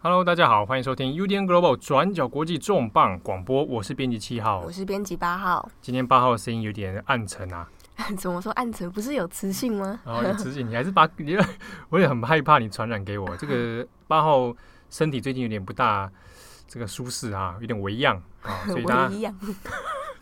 Hello，大家好，欢迎收听 UDN Global 转角国际重磅广播，我是编辑七号，我是编辑八号。今天八号的声音有点暗沉啊，怎么说暗沉？不是有磁性吗？然后、哦、有磁性，你还是把，你 我也很害怕你传染给我。这个八号身体最近有点不大这个舒适啊，有点微恙啊，所以大家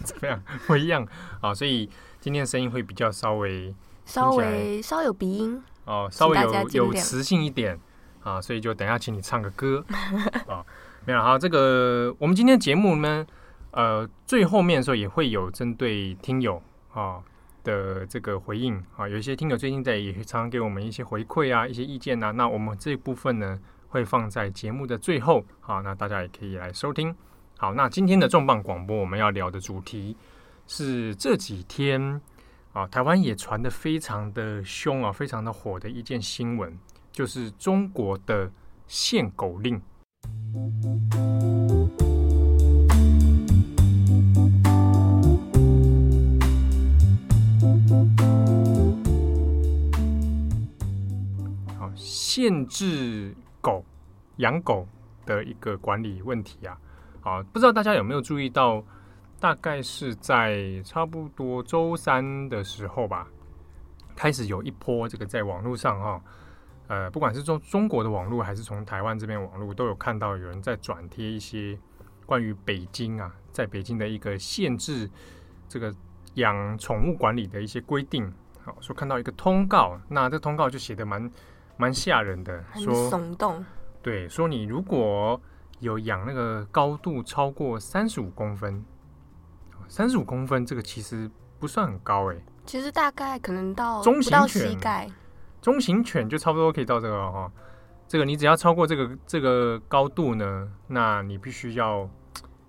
怎么样？微恙啊，所以今天的声音会比较稍微稍微稍有鼻音哦，稍微有有磁性一点。啊，所以就等一下请你唱个歌 啊，没有好，这个我们今天节目呢，呃，最后面的时候也会有针对听友啊的这个回应啊，有一些听友最近在也常常给我们一些回馈啊，一些意见、啊，那我们这部分呢会放在节目的最后，好，那大家也可以来收听。好，那今天的重磅广播我们要聊的主题是这几天啊，台湾也传得非常的凶啊，非常的火的一件新闻。就是中国的限狗令。好，限制狗养狗的一个管理问题啊。好，不知道大家有没有注意到，大概是在差不多周三的时候吧，开始有一波这个在网络上哈。呃，不管是从中国的网络，还是从台湾这边网络，都有看到有人在转贴一些关于北京啊，在北京的一个限制这个养宠物管理的一些规定。好，说看到一个通告，那这通告就写的蛮蛮吓人的，说耸动。对，说你如果有养那个高度超过三十五公分，三十五公分这个其实不算很高哎，其实大概可能到中型犬，到膝盖。中型犬就差不多可以到这个哈，这个你只要超过这个这个高度呢，那你必须要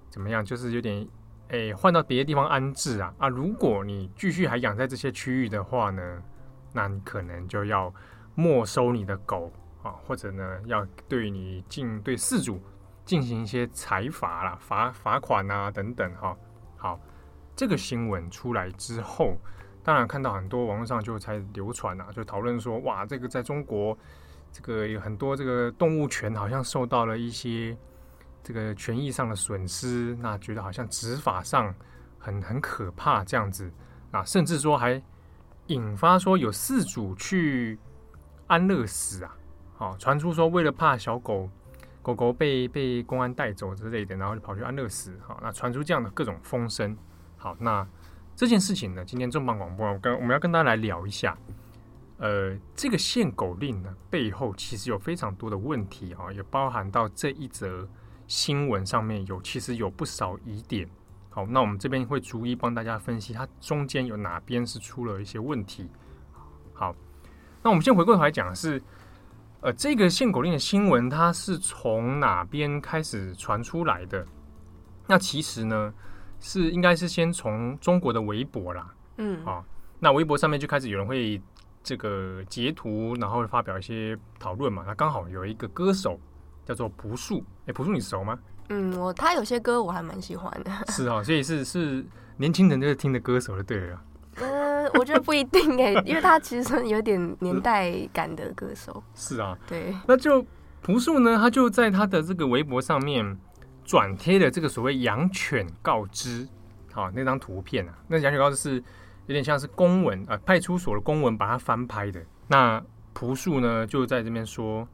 怎么样？就是有点诶换到别的地方安置啊啊！如果你继续还养在这些区域的话呢，那你可能就要没收你的狗啊，或者呢要对你进对饲主进行一些裁罚啦、罚罚款啊等等哈。好，这个新闻出来之后。当然看到很多网络上就才流传啊，就讨论说，哇，这个在中国，这个有很多这个动物权好像受到了一些这个权益上的损失，那觉得好像执法上很很可怕这样子啊，甚至说还引发说有饲主去安乐死啊，好，传出说为了怕小狗狗狗被被公安带走之类的，然后就跑去安乐死，好，那传出这样的各种风声，好，那。这件事情呢，今天重磅广播，我跟我们要跟大家来聊一下。呃，这个限狗令呢，背后其实有非常多的问题啊，也包含到这一则新闻上面有其实有不少疑点。好，那我们这边会逐一帮大家分析，它中间有哪边是出了一些问题。好，那我们先回过头来讲是，呃，这个限狗令的新闻它是从哪边开始传出来的？那其实呢，是应该是先从中国的微博啦，嗯，啊，那微博上面就开始有人会这个截图，然后发表一些讨论嘛。那刚好有一个歌手叫做朴树，哎，朴树你熟吗？嗯，我他有些歌我还蛮喜欢的。是啊，所以是是年轻人就是听的歌手就对了。嗯、呃，我觉得不一定哎，因为他其实有点年代感的歌手。是啊，对。那就朴树呢，他就在他的这个微博上面。转贴的这个所谓“养犬告知”好，那张图片啊，那“养犬告知”是有点像是公文啊、派出所的公文把它翻拍的。那朴树呢就在这边说，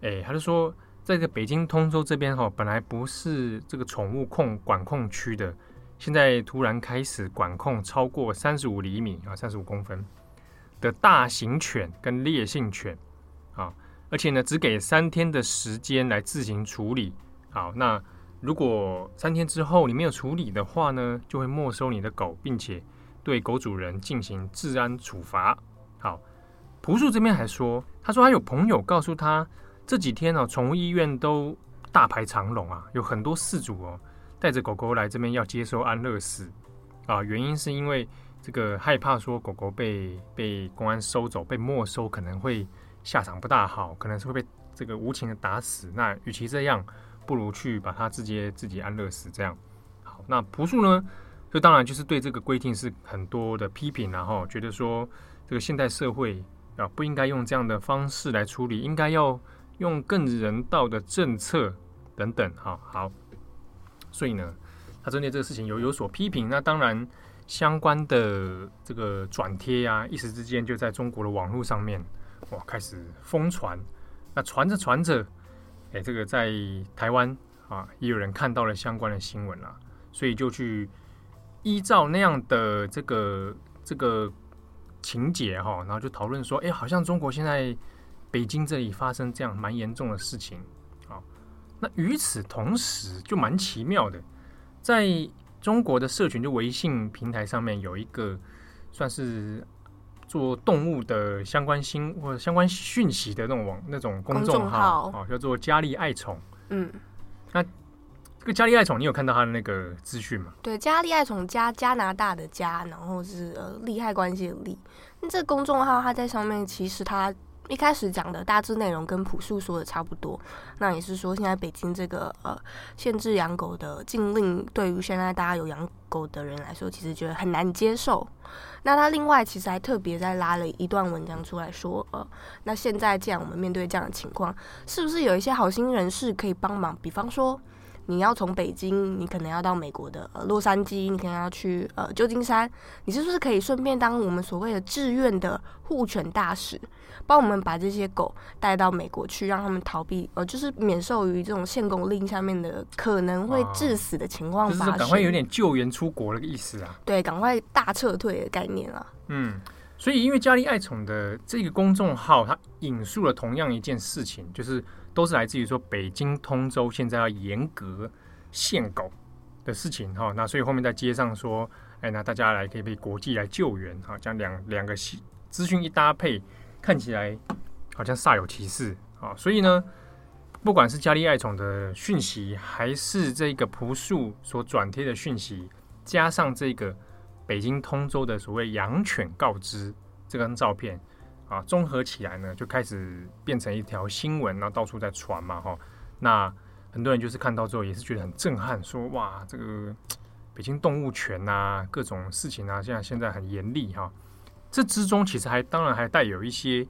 哎，他就说，在这个北京通州这边哈，本来不是这个宠物控管控区的，现在突然开始管控超过三十五厘米啊，三十五公分的大型犬跟烈性犬啊，而且呢，只给三天的时间来自行处理。好，那。如果三天之后你没有处理的话呢，就会没收你的狗，并且对狗主人进行治安处罚。好，朴树这边还说，他说他有朋友告诉他，这几天呢、宠物医院都大排长龙啊，有很多事主哦，带着狗狗来这边要接受安乐死啊，原因是因为这个害怕说狗狗被被公安收走、被没收，可能会下场不大好，可能是会被这个无情的打死。那与其这样。不如去把它直接自己安乐死，这样好。那朴树呢，就当然就是对这个规定是很多的批评，然后觉得说这个现代社会啊不应该用这样的方式来处理，应该要用更人道的政策等等。好好，所以呢，他针对这个事情有有所批评。那当然，相关的这个转贴呀，一时之间就在中国的网络上面哇开始疯传。那传着传着，哎，这个在台湾啊，也有人看到了相关的新闻了，所以就去依照那样的这个这个情节哈，然后就讨论说，哎，好像中国现在北京这里发生这样蛮严重的事情啊。那与此同时，就蛮奇妙的，在中国的社群就微信平台上面有一个算是。做动物的相关新或者相关讯息的那种网那种公众号啊，叫做佳丽爱宠。嗯，那这个佳丽爱宠，你有看到他的那个资讯吗？对，佳丽爱宠加加拿大的加，然后是呃利害关系的利。那这个公众号，它在上面其实它。一开始讲的大致内容跟朴树说的差不多，那也是说现在北京这个呃限制养狗的禁令，对于现在大家有养狗的人来说，其实觉得很难接受。那他另外其实还特别再拉了一段文章出来说，呃，那现在既然我们面对这样的情况，是不是有一些好心人士可以帮忙？比方说。你要从北京，你可能要到美国的呃洛杉矶，你可能要去呃旧金山，你是不是可以顺便当我们所谓的志愿的护犬大使，帮我们把这些狗带到美国去，让他们逃避呃就是免受于这种限狗令下面的可能会致死的情况发生，就是赶快有点救援出国的意思啊。对，赶快大撤退的概念啊。嗯，所以因为佳丽爱宠的这个公众号，它引述了同样一件事情，就是。都是来自于说北京通州现在要严格限狗的事情哈，那所以后面在街上说，哎，那大家来可以被国际来救援哈，这样两两个资讯一搭配，看起来好像煞有其事啊。所以呢，不管是佳丽爱宠的讯息，还是这个朴树所转贴的讯息，加上这个北京通州的所谓养犬告知这张照片。啊，综合起来呢，就开始变成一条新闻，然后到处在传嘛，哈。那很多人就是看到之后也是觉得很震撼，说哇，这个北京动物权啊，各种事情啊，现在现在很严厉哈。这之中其实还当然还带有一些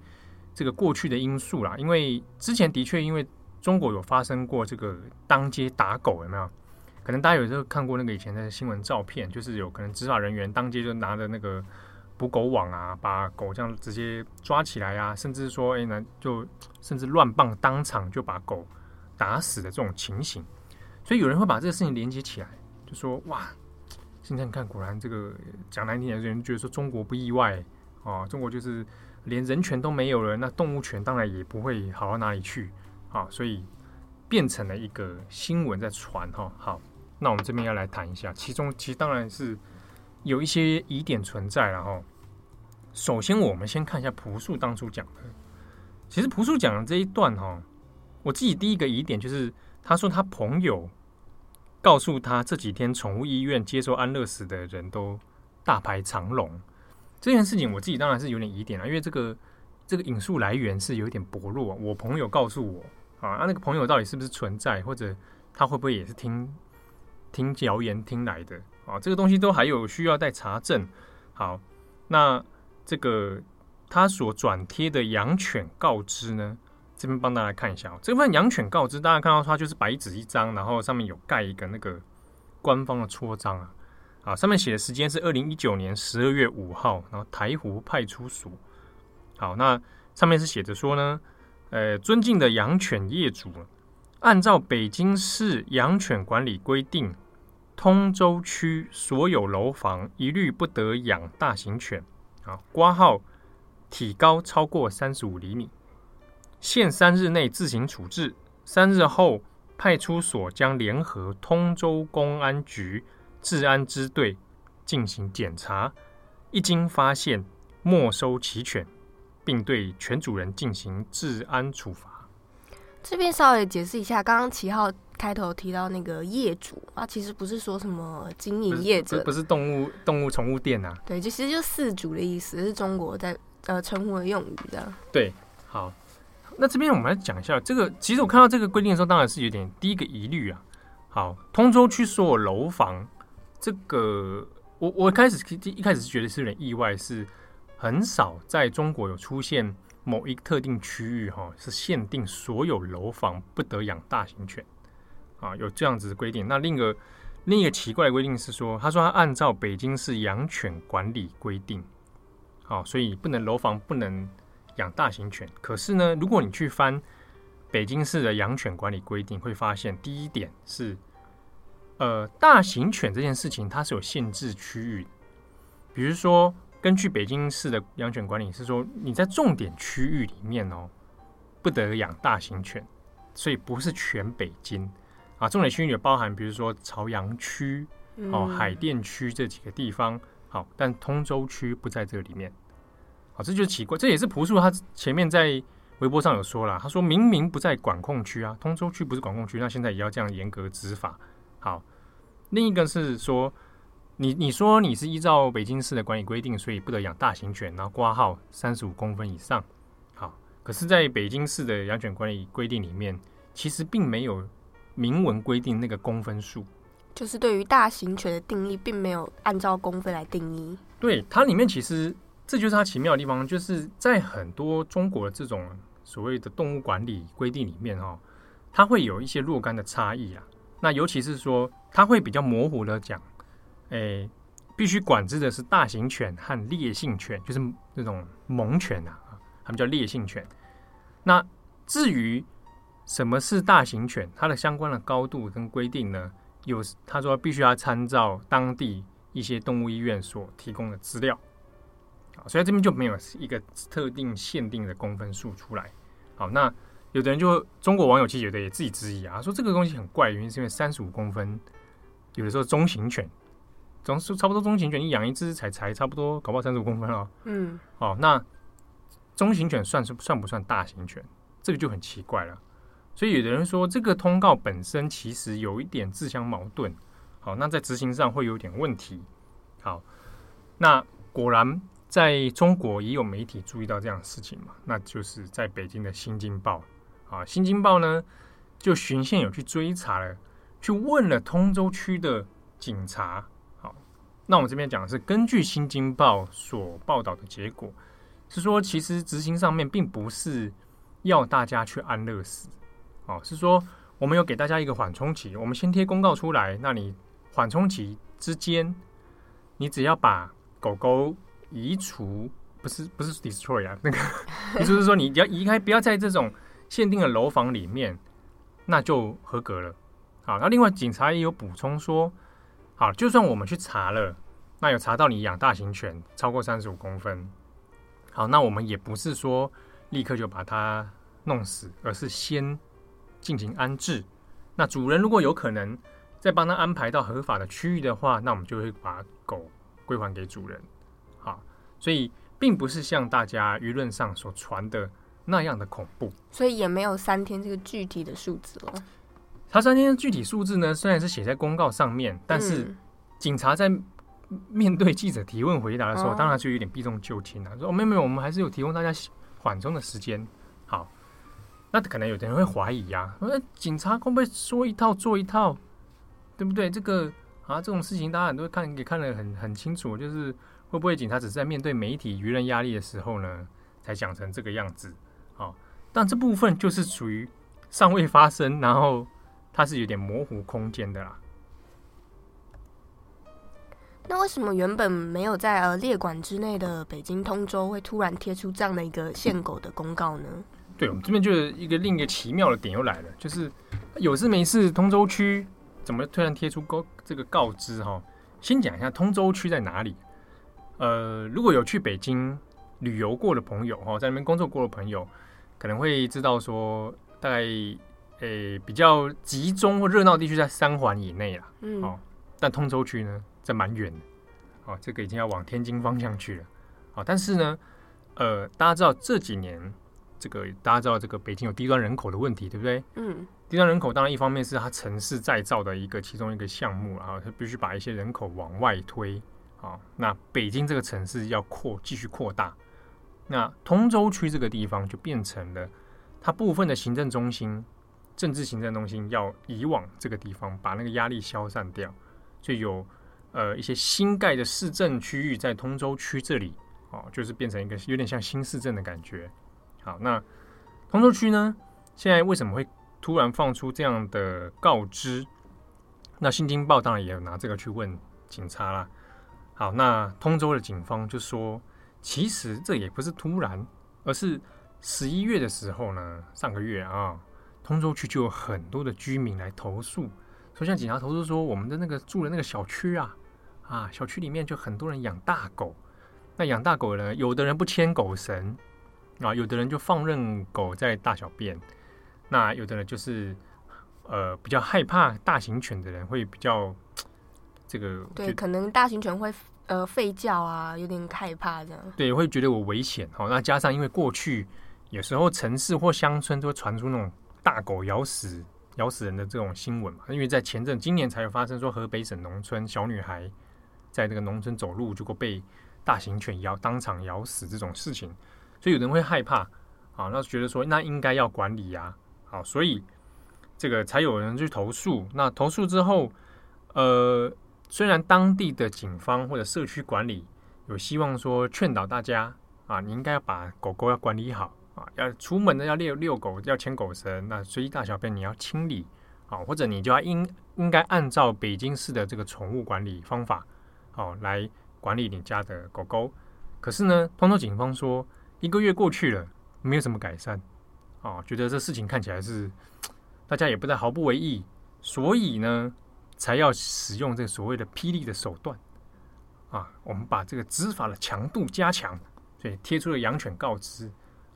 这个过去的因素啦，因为之前的确因为中国有发生过这个当街打狗，有没有？可能大家有时候看过那个以前的新闻照片，就是有可能执法人员当街就拿着那个。捕狗网啊，把狗这样直接抓起来啊，甚至说，哎，那就甚至乱棒当场就把狗打死的这种情形，所以有人会把这个事情连接起来，就说哇，现在你看，果然这个讲难听点，有人觉得说中国不意外啊，中国就是连人权都没有了，那动物权当然也不会好到哪里去啊，所以变成了一个新闻在传哈。好，那我们这边要来谈一下，其中其实当然是。有一些疑点存在，然后首先我们先看一下朴树当初讲的。其实朴树讲的这一段哈，我自己第一个疑点就是，他说他朋友告诉他这几天宠物医院接受安乐死的人都大排长龙，这件事情我自己当然是有点疑点了，因为这个这个引述来源是有点薄弱。我朋友告诉我啊，那那个朋友到底是不是存在，或者他会不会也是听听谣言听来的？啊，这个东西都还有需要待查证。好，那这个他所转贴的养犬告知呢，这边帮大家看一下哦。这份养犬告知，大家看到它就是白纸一张，然后上面有盖一个那个官方的戳章啊。啊，上面写的时间是二零一九年十二月五号，然后台湖派出所。好，那上面是写着说呢，呃，尊敬的养犬业主，按照北京市养犬管理规定。通州区所有楼房一律不得养大型犬，啊，挂号体高超过三十五厘米，限三日内自行处置，三日后派出所将联合通州公安局治安支队进行检查，一经发现没收其犬，并对犬主人进行治安处罚。这边稍微解释一下，刚刚齐浩。开头提到那个业主啊，其实不是说什么经营业者，不是，不是动物动物宠物店啊。对，就其实就饲主的意思，是中国在呃称呼的用语的。对，好，那这边我们来讲一下这个。其实我看到这个规定的时候，当然是有点第一个疑虑啊。好，通州区所有楼房，这个我我开始一开始是觉得是有点意外，是很少在中国有出现某一特定区域哈，是限定所有楼房不得养大型犬啊，有这样子的规定。那另一个另一个奇怪的规定是说，他说他按照北京市养犬管理规定，好，所以不能楼房不能养大型犬。可是呢，如果你去翻北京市的养犬管理规定，会发现第一点是，呃，大型犬这件事情它是有限制区域，比如说。根据北京市的养犬管理是说，你在重点区域里面哦，不得养大型犬，所以不是全北京啊。重点区域也包含，比如说朝阳区、哦海淀区这几个地方。好，但通州区不在这里面。好，这就是奇怪。这也是朴树他前面在微博上有说了，他说明明不在管控区啊，通州区不是管控区，那现在也要这样严格执法。好，另一个是说。你你说你是依照北京市的管理规定，所以不得养大型犬，然后挂号三十五公分以上。好，可是，在北京市的养犬管理规定里面，其实并没有明文规定那个公分数。就是对于大型犬的定义，并没有按照公分来定义。对，它里面其实这就是它奇妙的地方，就是在很多中国的这种所谓的动物管理规定里面，哈，它会有一些若干的差异啊。那尤其是说，它会比较模糊的讲。诶，必须管制的是大型犬和烈性犬，就是那种猛犬啊，他们叫烈性犬。那至于什么是大型犬，它的相关的高度跟规定呢？有他说必须要参照当地一些动物医院所提供的资料啊，所以这边就没有一个特定限定的公分数出来。好，那有的人就中国网友其实有的也自己质疑啊，说这个东西很怪，原因是因为三十五公分，有的时候中型犬。总是差不多中型犬，你养一只才才差不多，搞不好三十五公分哦。嗯，好，那中型犬算是算不算大型犬？这个就很奇怪了。所以有的人说，这个通告本身其实有一点自相矛盾。好，那在执行上会有点问题。好，那果然在中国也有媒体注意到这样的事情嘛？那就是在北京的《新京报》啊，《新京报》呢就循线有去追查了，去问了通州区的警察。那我们这边讲的是根据《新京报》所报道的结果，是说其实执行上面并不是要大家去安乐死，哦，是说我们有给大家一个缓冲期，我们先贴公告出来，那你缓冲期之间，你只要把狗狗移除，不是不是 destroy 啊，那个意思是说你要移开，不要在这种限定的楼房里面，那就合格了。好，那另外警察也有补充说。好，就算我们去查了，那有查到你养大型犬超过三十五公分，好，那我们也不是说立刻就把它弄死，而是先进行安置。那主人如果有可能再帮他安排到合法的区域的话，那我们就会把狗归还给主人。好，所以并不是像大家舆论上所传的那样的恐怖，所以也没有三天这个具体的数字了。他三天具体数字呢，虽然是写在公告上面，但是警察在面对记者提问回答的时候，嗯、当然就有点避重就轻了，说：“没有没有，我们还是有提供大家缓冲的时间。”好，那可能有的人会怀疑呀、啊，说警察会不会说一套做一套，对不对？这个啊，这种事情大家很多看也看得很很清楚，就是会不会警察只是在面对媒体舆论压力的时候呢，才讲成这个样子？好，但这部分就是属于尚未发生，然后。它是有点模糊空间的啦。那为什么原本没有在呃列管之内的北京通州会突然贴出这样的一个限狗的公告呢？对，我们这边就是一个另一个奇妙的点又来了，就是有事没事，通州区怎么突然贴出告这个告知哈？先讲一下通州区在哪里。呃，如果有去北京旅游过的朋友哈，在那边工作过的朋友，可能会知道说大概。诶、欸，比较集中或热闹地区在三环以内啦，嗯，哦，但通州区呢，在蛮远的，哦，这个已经要往天津方向去了，哦，但是呢，呃，大家知道这几年，这个大家知道这个北京有低端人口的问题，对不对？嗯，低端人口当然一方面是它城市再造的一个其中一个项目，然后它必须把一些人口往外推，啊、哦，那北京这个城市要扩继续扩大，那通州区这个地方就变成了它部分的行政中心。政治行政中心要移往这个地方，把那个压力消散掉，就有呃一些新盖的市政区域在通州区这里，哦，就是变成一个有点像新市镇的感觉，好，那通州区呢，现在为什么会突然放出这样的告知？那《新京报》当然也有拿这个去问警察啦。好，那通州的警方就说，其实这也不是突然，而是十一月的时候呢，上个月啊，通州区就有很多的居民来投诉，说像警察投诉说，我们的那个住的那个小区啊，啊，小区里面就很多人养大狗。那养大狗呢，有的人不牵狗绳啊，有的人就放任狗在大小便，那有的人就是。呃，比较害怕大型犬的人会比较这个，对，可能大型犬会呃吠叫啊，有点害怕这样。对，会觉得我危险哦。那加上因为过去有时候城市或乡村都会传出那种大狗咬死咬死人的这种新闻嘛。因为在前阵今年才有发生说河北省农村小女孩在那个农村走路，结果被大型犬咬当场咬死这种事情，所以有人会害怕啊，那觉得说那应该要管理呀，好，所以。这个才有人去投诉。那投诉之后，呃，虽然当地的警方或者社区管理有希望说劝导大家啊，你应该要把狗狗要管理好要出门的要遛遛狗，要牵狗绳，那随地大小便你要清理啊，或者你就要应应该按照北京市的这个宠物管理方法哦、来管理你家的狗狗。可是呢，通州警方说一个月过去了，没有什么改善啊，觉得这事情看起来是。大家也不再毫不为意，所以呢，才要使用这所谓的霹雳的手段啊！我们把这个执法的强度加强，所以贴出了养犬告知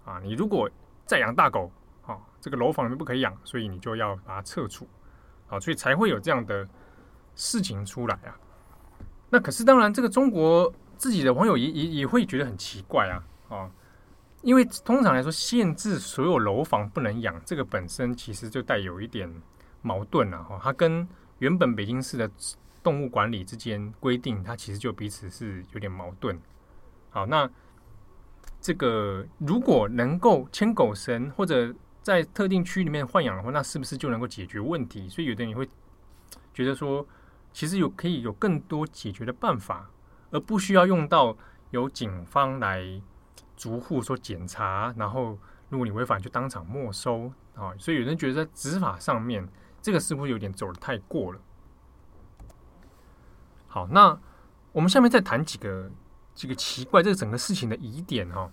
啊！你如果再养大狗啊，这个楼房里面不可以养，所以你就要把它撤除啊！所以才会有这样的事情出来啊！那可是当然，这个中国自己的网友也也也会觉得很奇怪啊啊！因为通常来说，限制所有楼房不能养，这个本身其实就带有一点矛盾了哈。它跟原本北京市的动物管理之间规定，它其实就彼此是有点矛盾。好，那这个如果能够牵狗绳或者在特定区里面豢养的话，那是不是就能够解决问题？所以有的人会觉得说，其实有可以有更多解决的办法，而不需要用到由警方来。逐户说检查，然后如果你违反，就当场没收啊！所以有人觉得在执法上面，这个似乎有点走得太过了。好，那我们下面再谈几个这个奇怪这个整个事情的疑点哈。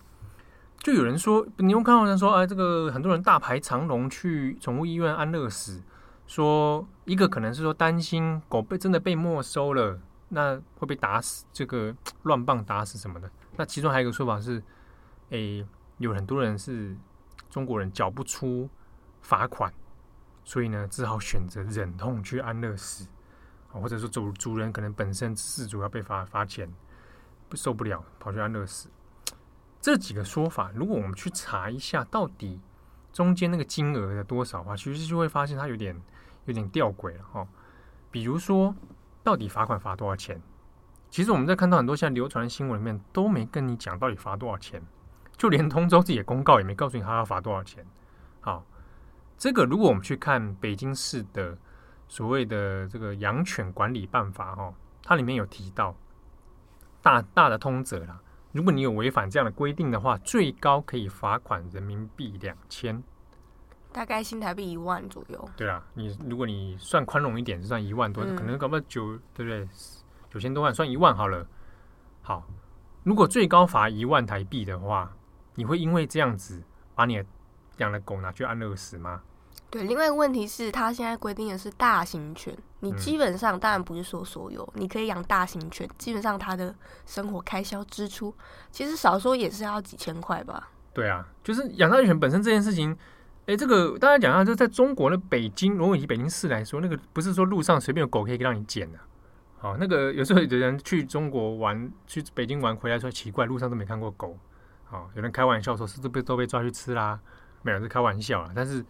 就有人说，你有看到人说，哎，这个很多人大排长龙去宠物医院安乐死，说一个可能是说担心狗被真的被没收了，那会被打死，这个乱棒打死什么的。那其中还有一个说法是。诶，有很多人是中国人缴不出罚款，所以呢，只好选择忍痛去安乐死，或者说主主人可能本身事主要被罚罚钱，受不了跑去安乐死。这几个说法，如果我们去查一下，到底中间那个金额的多少的话，其实就会发现它有点有点吊诡了哈。比如说，到底罚款罚多少钱？其实我们在看到很多现在流传的新闻里面，都没跟你讲到底罚多少钱。就连通州自己的公告也没告诉你他要罚多少钱。好，这个如果我们去看北京市的所谓的这个养犬管理办法哈，它里面有提到大大的通则啦。如果你有违反这样的规定的话，最高可以罚款人民币两千，大概新台币一万左右。对啊，你如果你算宽容一点，就算一万多，嗯、可能搞不到九对不对？九千多万算一万好了。好，如果最高罚一万台币的话。你会因为这样子把你养的狗拿去安乐死吗？对，另外一个问题是，它现在规定的是大型犬，你基本上当然不是说所有，你可以养大型犬，基本上它的生活开销支出，其实少说也是要几千块吧。对啊，就是养大型犬本身这件事情，哎，这个大家讲下，就在中国的北京，如果以北京市来说，那个不是说路上随便有狗可以让你捡的。哦，那个有时候有人去中国玩，去北京玩回来说奇怪，路上都没看过狗。哦，有人开玩笑说，是不是被都被抓去吃啦？没有，是开玩笑啦。但是，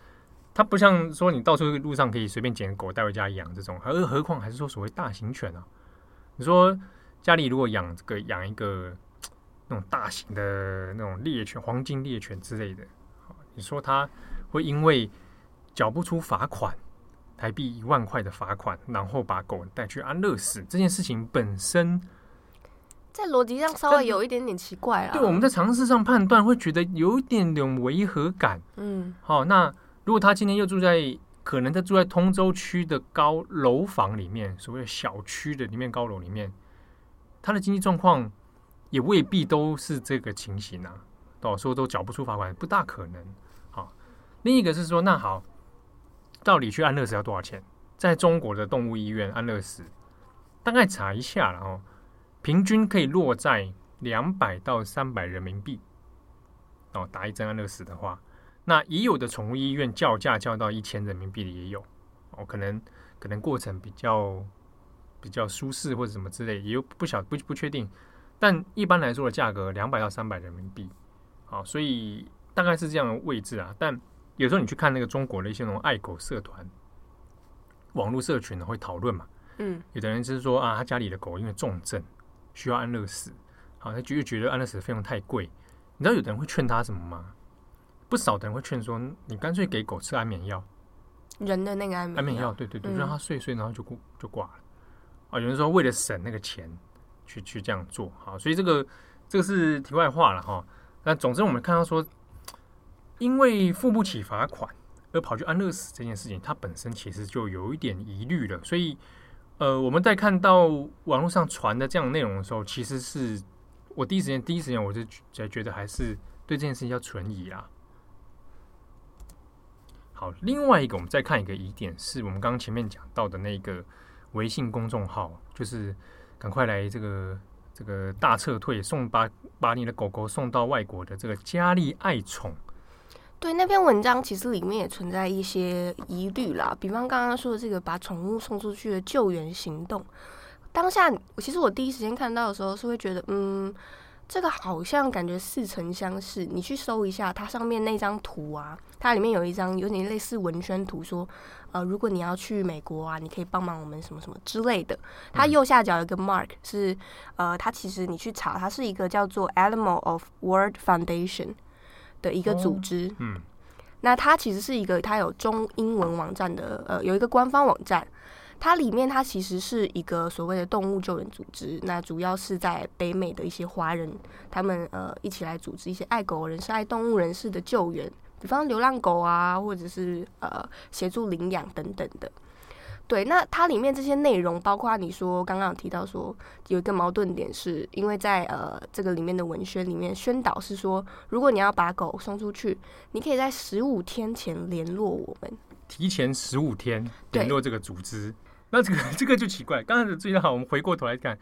它不像说你到处路上可以随便捡狗带回家养这种，而何况还是说所谓大型犬啊？你说家里如果养这个养一个那种大型的那种猎犬、黄金猎犬之类的，你说它会因为缴不出罚款，台币一万块的罚款，然后把狗带去安乐死这件事情本身？在逻辑上稍微有一点点奇怪啊。对，我们在常识上判断会觉得有一点点违和感。嗯，好，那如果他今天又住在可能他住在通州区的高楼房里面，所谓的小区的里面高楼里面，他的经济状况也未必都是这个情形啊。到时候都缴不出罚款，不大可能。好，另一个是说，那好，到底去安乐死要多少钱？在中国的动物医院安乐死，大概查一下了哦，平均可以落在两百到三百人民币。哦，打一针安乐死的话，那已有的宠物医院叫价叫到一千人民币的也有。哦，可能可能过程比较比较舒适或者什么之类，也有不晓不不确定。但一般来说的价格两百到三百人民币。好，所以大概是这样的位置啊。但有时候你去看那个中国的一些那种爱狗社团、网络社群呢，会讨论嘛。嗯，有的人就是说啊，他家里的狗因为重症需要安乐死，好，他就觉得安乐死的费用太贵。你知道有的人会劝他什么吗？不少的人会劝说，你干脆给狗吃安眠药，人的那个安眠安眠药，对对对，让它睡睡，然后就过就挂了。啊，有人说为了省那个钱，去去这样做。好，所以这个这个是题外话了哈。那总之，我们看到说，因为付不起罚款而跑去安乐死这件事情，它本身其实就有一点疑虑了。所以，呃，我们在看到网络上传的这样的内容的时候，其实是我第一时间第一时间我就才觉得还是对这件事情要存疑啦。好，另外一个我们再看一个疑点，是我们刚刚前面讲到的那个微信公众号，就是赶快来这个。这个大撤退，送把把你的狗狗送到外国的这个佳丽爱宠，对，那篇文章其实里面也存在一些疑虑啦。比方刚刚说的这个把宠物送出去的救援行动，当下其实我第一时间看到的时候是会觉得，嗯。这个好像感觉似曾相识，你去搜一下它上面那张图啊，它里面有一张有点类似文宣图，说，呃，如果你要去美国啊，你可以帮忙我们什么什么之类的。它右下角有一个 mark 是，呃，它其实你去查，它是一个叫做 Animal of World Foundation 的一个组织。嗯，那它其实是一个，它有中英文网站的，呃，有一个官方网站。它里面，它其实是一个所谓的动物救援组织，那主要是在北美的一些华人，他们呃一起来组织一些爱狗人士、爱动物人士的救援，比方流浪狗啊，或者是呃协助领养等等的。对，那它里面这些内容，包括你说刚刚有提到说有一个矛盾点，是因为在呃这个里面的文宣里面宣导是说，如果你要把狗送出去，你可以在十五天前联络我们，提前十五天联络这个组织。那这个 这个就奇怪，刚才的最好，我们回过头来看，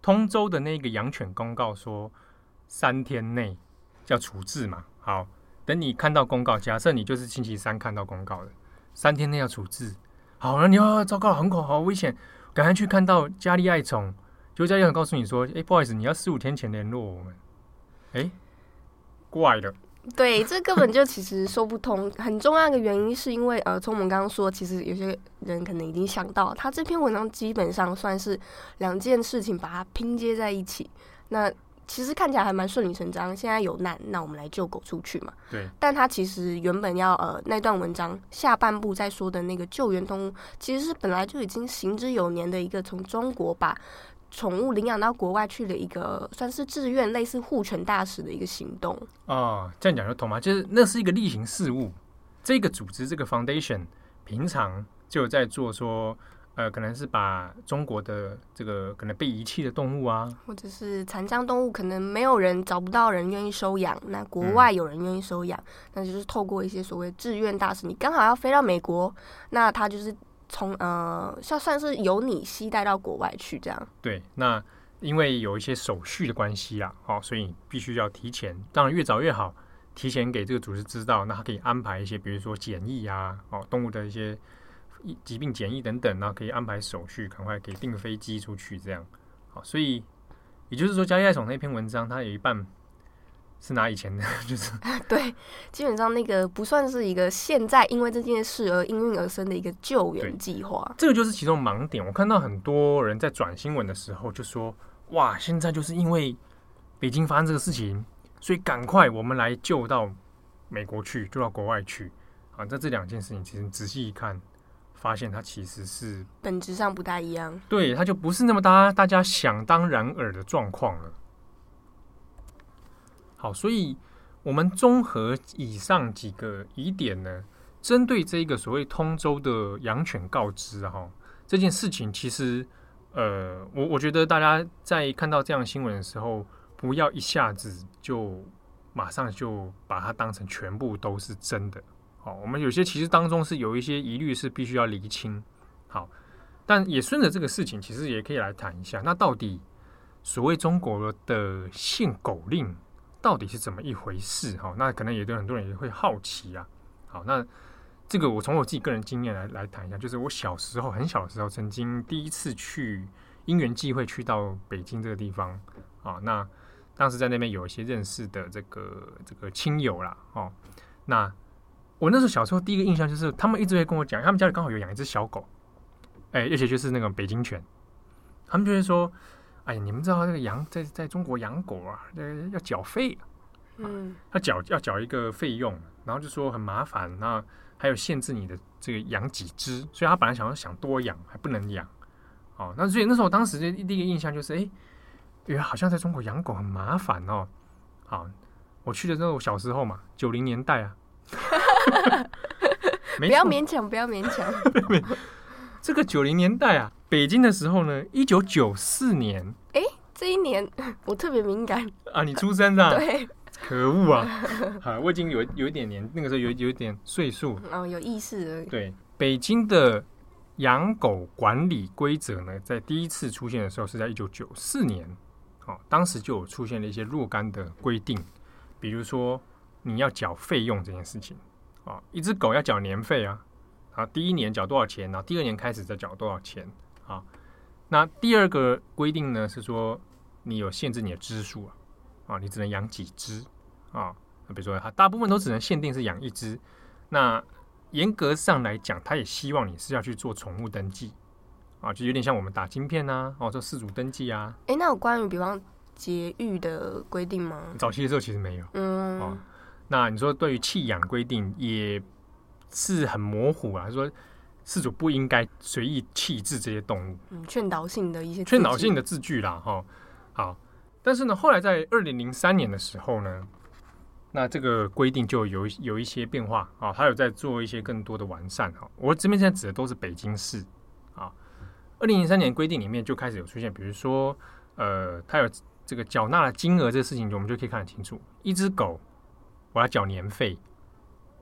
通州的那个养犬公告说三天内叫处置嘛。好，等你看到公告，假设你就是星期三看到公告的，三天内要处置。好了，你要糟糕，很恐，好危险，赶快去看到佳丽爱宠，就佳丽爱宠告诉你说，哎、不好意思，你要十五天前联络我们。哎、怪了。对，这根本就其实说不通。很重要的原因是因为，呃，从我们刚刚说，其实有些人可能已经想到，他这篇文章基本上算是两件事情把它拼接在一起。那其实看起来还蛮顺理成章，现在有难，那我们来救狗出去嘛。对。但他其实原本要呃那段文章下半部再说的那个救援动物，其实是本来就已经行之有年的一个从中国把。宠物领养到国外去的一个算是志愿类似护犬大使的一个行动哦，这样讲就懂吗？就是那是一个例行事务，这个组织这个 foundation 平常就在做说，呃，可能是把中国的这个可能被遗弃的动物啊，或者是残障动物，可能没有人找不到人愿意收养，那国外有人愿意收养，嗯、那就是透过一些所谓志愿大使，你刚好要飞到美国，那他就是。从呃，算算是由你携带到国外去这样。对，那因为有一些手续的关系啊，哦，所以必须要提前，当然越早越好，提前给这个组织知道，那他可以安排一些，比如说检疫啊，哦，动物的一些疾病检疫等等，那可以安排手续，赶快给订飞机出去这样。好，所以也就是说，加利爱宠那篇文章，它有一半。是拿以前的，就是对，基本上那个不算是一个现在因为这件事而应运而生的一个救援计划。这个就是其中盲点。我看到很多人在转新闻的时候就说：“哇，现在就是因为北京发生这个事情，所以赶快我们来救到美国去，救到国外去。”啊，在这两件事情其实仔细一看，发现它其实是本质上不大一样。对，它就不是那么大大家想当然耳的状况了。好，所以我们综合以上几个疑点呢，针对这个所谓通州的养犬告知哈，这件事情其实，呃，我我觉得大家在看到这样新闻的时候，不要一下子就马上就把它当成全部都是真的。好，我们有些其实当中是有一些疑虑是必须要厘清。好，但也顺着这个事情，其实也可以来谈一下，那到底所谓中国的限狗令，到底是怎么一回事？哈，那可能也对很多人也会好奇啊。好，那这个我从我自己个人经验来来谈一下，就是我小时候很小的时候，曾经第一次去因缘际会去到北京这个地方啊。那当时在那边有一些认识的这个这个亲友啦，哦，那我那时候小时候第一个印象就是，他们一直会跟我讲，他们家里刚好有养一只小狗，哎，而且就是那个北京犬，他们就会说。哎，你们知道这个养在在中国养狗啊，呃，要缴费，嗯，他缴要缴一个费用，然后就说很麻烦，那还有限制你的这个养几只，所以他本来想要想多养还不能养，哦，那所以那时候我当时就第一个印象就是，哎，因为好像在中国养狗很麻烦哦，好，我去的时候我小时候嘛，九零年代啊，不要勉强，不要勉强，这个九零年代啊。北京的时候呢，一九九四年。哎、欸，这一年 我特别敏感啊！你出生的？对，可恶啊！好，我已经有有一点年，那个时候有有一点岁数哦，有意识而已。对，北京的养狗管理规则呢，在第一次出现的时候是在一九九四年。哦，当时就有出现了一些若干的规定，比如说你要缴费用这件事情啊、哦，一只狗要缴年费啊，啊，第一年缴多少钱，然后第二年开始再缴多少钱。啊，那第二个规定呢是说，你有限制你的只数啊，啊，你只能养几只啊？那比如说，它大部分都只能限定是养一只。那严格上来讲，他也希望你是要去做宠物登记啊，就有点像我们打晶片呐，哦，做饲主登记啊。哎、欸，那有关于比方节育的规定吗？早期的时候其实没有。嗯。哦，那你说对于弃养规定也是很模糊啊，说。饲主不应该随意弃置这些动物，嗯，劝导性的一些劝导性的字句啦，哈，好，但是呢，后来在二零零三年的时候呢，那这个规定就有有一些变化啊，还有在做一些更多的完善哈。我这边现在指的都是北京市啊，二零零三年规定里面就开始有出现，比如说，呃，它有这个缴纳的金额这个事情，我们就可以看得清楚，一只狗我要缴年费，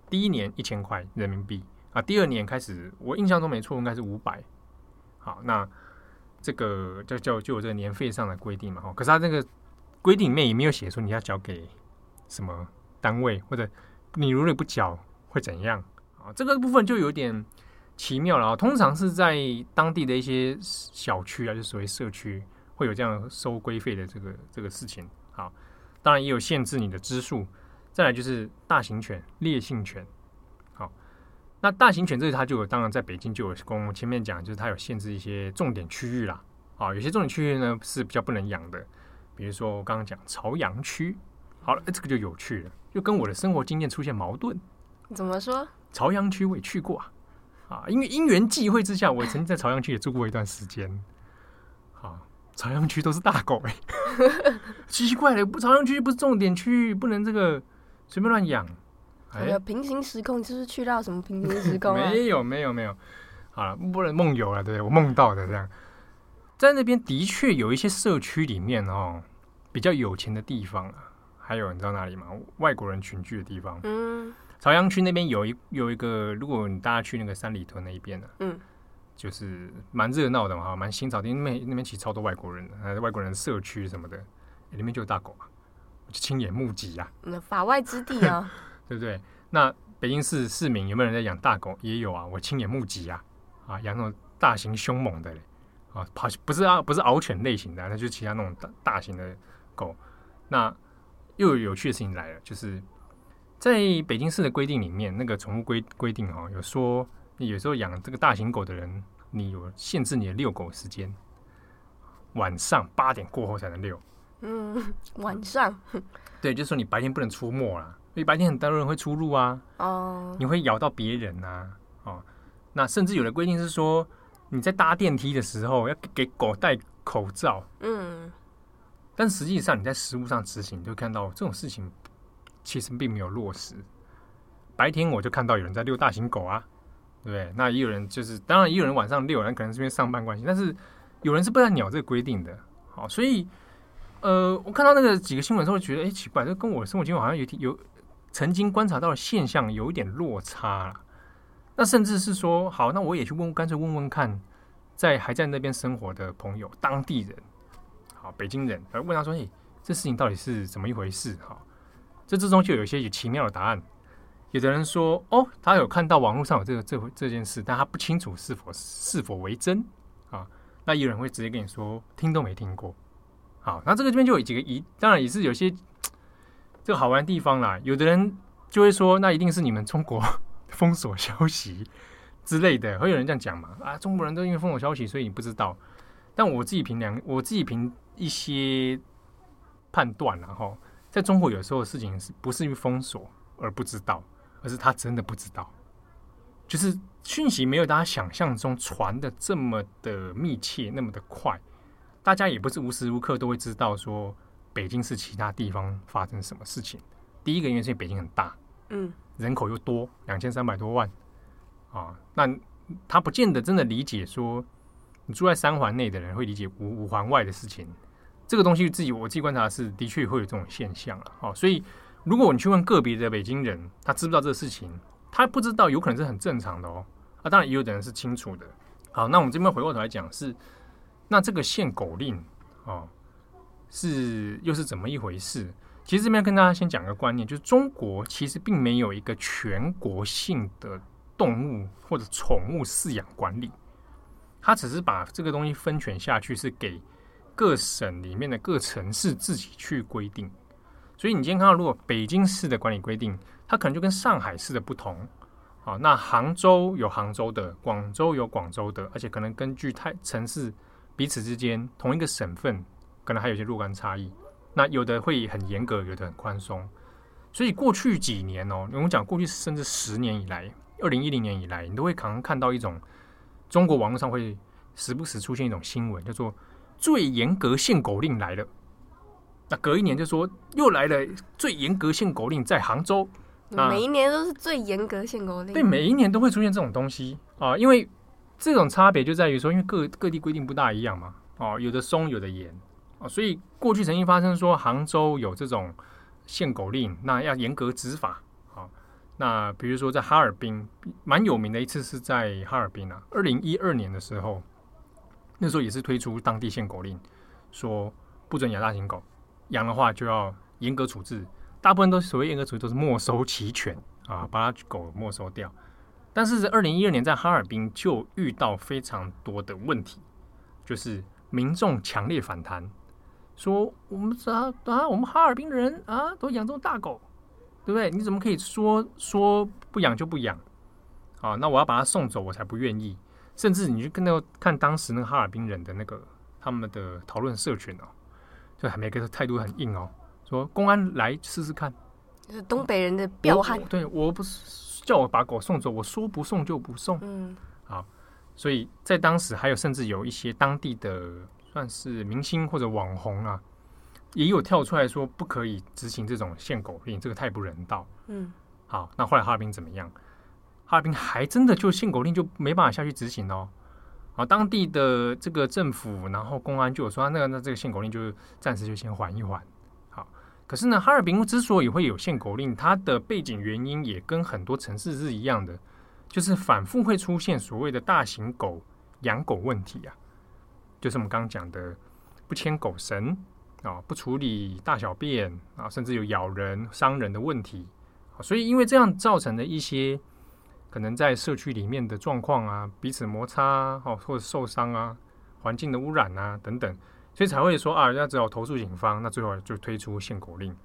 第一年一千块人民币。啊，第二年开始，我印象中没错，应该是五百。好，那这个就就就有这个年费上的规定嘛。哈，可是它这个规定里面也没有写说你要交给什么单位，或者你如果不缴会怎样啊？这个部分就有点奇妙了啊。通常是在当地的一些小区啊，就所谓社区会有这样收规费的这个这个事情。好，当然也有限制你的支数。再来就是大型犬、烈性犬。那大型犬这里它就有，当然在北京就有，跟我们前面讲，就是它有限制一些重点区域啦。啊，有些重点区域呢是比较不能养的，比如说我刚刚讲朝阳区。好了，这个就有趣了，就跟我的生活经验出现矛盾。怎么说？朝阳区我也去过啊，啊，因为因缘际会之下，我曾经在朝阳区也住过一段时间。啊，朝阳区都是大狗哎、欸，奇怪了，不，朝阳区不是重点区域，不能这个随便乱养。有、欸、平行时空，就是去到什么平行时空、啊？没有，没有，没有。好了，不能梦游了，对？我梦到的这样，在那边的确有一些社区里面哦，比较有钱的地方啊，还有你知道哪里吗？外国人群聚的地方。嗯。朝阳区那边有一有一个，如果你大家去那个三里屯那一边呢、啊，嗯，就是蛮热闹的嘛，蛮新潮的，因为那边其实超多外国人，还有外国人社区什么的，里面就有大狗啊，我就亲眼目击啊。那法外之地啊。对不对？那北京市市民有没有人在养大狗？也有啊，我亲眼目击啊！啊，养那种大型凶猛的嘞，啊，跑不是啊，不是獒犬类型的，那就是其他那种大大型的狗。那又有有趣的事情来了，就是在北京市的规定里面，那个宠物规规定哈、哦，有说你有时候养这个大型狗的人，你有限制你的遛狗时间，晚上八点过后才能遛。嗯，晚上。对，就是说你白天不能出没啦。所以白天很多人会出入啊，哦，你会咬到别人呐，哦，那甚至有的规定是说，你在搭电梯的时候要给狗戴口罩。嗯，但实际上你在实物上执行，就看到这种事情其实并没有落实。白天我就看到有人在遛大型狗啊，对不对？那也有人就是，当然也有人晚上遛，那可能是因为上班关系，但是有人是不太鸟这个规定的。好，所以呃，我看到那个几个新闻之后，觉得哎，奇怪，这跟我生活经验好像有有曾经观察到的现象有一点落差了。那甚至是说，好，那我也去问，干脆问问看，在还在那边生活的朋友，当地人，好，北京人，而问他说，哎，这事情到底是怎么一回事？哈，这之中就有一些有奇妙的答案。有的人说，哦，他有看到网络上有这个这这件事，但他不清楚是否是否为真啊。那有人会直接跟你说，听都没听过。好，那这个这边就有几个疑，当然也是有些这个好玩的地方啦。有的人就会说，那一定是你们中国。封锁消息之类的，会有人这样讲嘛？啊，中国人都因为封锁消息，所以你不知道。但我自己凭良，我自己凭一些判断，然后在中国有时候事情是不是因为封锁而不知道，而是他真的不知道，就是讯息没有大家想象中传的这么的密切，那么的快。大家也不是无时无刻都会知道说北京市其他地方发生什么事情。第一个因为是北京很大，嗯。人口又多，两千三百多万啊，那他不见得真的理解说，你住在三环内的人会理解五五环外的事情。这个东西自己我自己观察的是，的确会有这种现象了。哦，所以如果你去问个别的北京人，他知不知道这个事情？他不知道，有可能是很正常的哦。啊，当然也有的人是清楚的。好，那我们这边回过头来讲是，那这个限狗令哦，是又是怎么一回事？其实这边跟大家先讲个观念，就是中国其实并没有一个全国性的动物或者宠物饲养管理，它只是把这个东西分权下去，是给各省里面的各城市自己去规定。所以你今天看到，如果北京市的管理规定，它可能就跟上海市的不同啊。那杭州有杭州的，广州有广州的，而且可能根据太城市彼此之间同一个省份，可能还有一些若干差异。那有的会很严格，有的很宽松，所以过去几年哦，我们讲过去甚至十年以来，二零一零年以来，你都会可能看到一种中国网络上会时不时出现一种新闻，叫做“最严格限狗令来了”。那隔一年就说又来了“最严格限狗令”在杭州。每一年都是最严格限狗令。对，每一年都会出现这种东西啊，因为这种差别就在于说，因为各各地规定不大一样嘛，哦，有的松，有的严。啊，所以过去曾经发生说杭州有这种限狗令，那要严格执法。啊，那比如说在哈尔滨，蛮有名的一次是在哈尔滨啊，二零一二年的时候，那时候也是推出当地限狗令，说不准养大型狗，养的话就要严格处置。大部分都所谓严格处置，都是没收齐全啊，把它狗没收掉。但是二零一二年在哈尔滨就遇到非常多的问题，就是民众强烈反弹。说我们啊啊，我们哈尔滨人啊都养这种大狗，对不对？你怎么可以说说不养就不养？啊，那我要把它送走，我才不愿意。甚至你去跟那个看当时那个哈尔滨人的那个他们的讨论社群哦，就还没个态度很硬哦，说公安来试试看。就是东北人的彪悍。对，我不是叫我把狗送走，我说不送就不送。嗯，好，所以在当时还有甚至有一些当地的。算是明星或者网红啊，也有跳出来说不可以执行这种限狗令，这个太不人道。嗯，好，那后来哈尔滨怎么样？哈尔滨还真的就限狗令就没办法下去执行哦。啊，当地的这个政府，然后公安就有说，那个那这个限狗令就暂时就先缓一缓。好，可是呢，哈尔滨之所以会有限狗令，它的背景原因也跟很多城市是一样的，就是反复会出现所谓的大型狗养狗问题啊。就是我们刚刚讲的，不牵狗绳啊，不处理大小便啊，甚至有咬人、伤人的问题。所以因为这样造成的一些可能在社区里面的状况啊，彼此摩擦啊，或者受伤啊，环境的污染啊等等，所以才会说啊，要只有投诉警方，那最后就推出限狗令。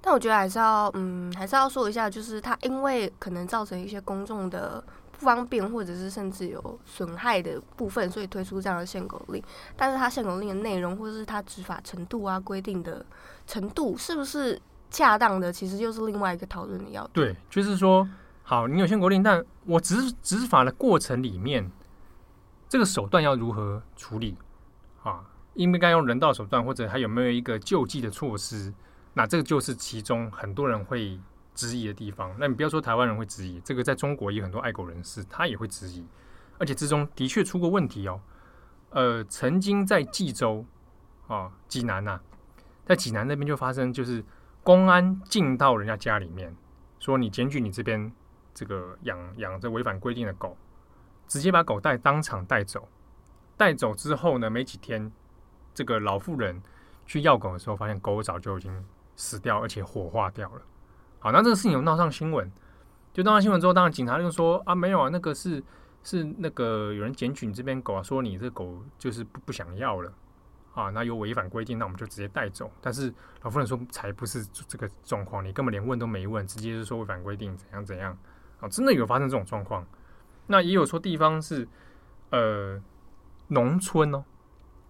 但我觉得还是要，嗯，还是要说一下，就是它因为可能造成一些公众的。不方便，或者是甚至有损害的部分，所以推出这样的限狗令。但是它限狗令的内容，或者是它执法程度啊，规定的程度是不是恰当的，其实又是另外一个讨论的要点。对，就是说，好，你有限购令，但我执执法的过程里面，这个手段要如何处理啊？应不应该用人道手段，或者还有没有一个救济的措施？那这个就是其中很多人会质疑的地方。那你不要说台湾人会质疑，这个在中国也有很多爱狗人士，他也会质疑，而且之中的确出过问题哦。呃，曾经在济州啊，济南呐、在济南那边就发生，就是公安进到人家家里面，说你检举你这边。这个养养着违反规定的狗，直接把狗带当场带走。带走之后呢，没几天，这个老妇人去要狗的时候，发现狗早就已经死掉，而且火化掉了。好，那这个事情有闹上新闻，就闹上新闻之后，当然警察就说啊，没有啊，那个是是那个有人检举你这边狗啊，说你这狗就是不不想要了啊，那有违反规定，那我们就直接带走。但是老妇人说才不是这个状况，你根本连问都没问，直接就说违反规定，怎样怎样。啊，真的有发生这种状况，那也有说地方是呃农村哦，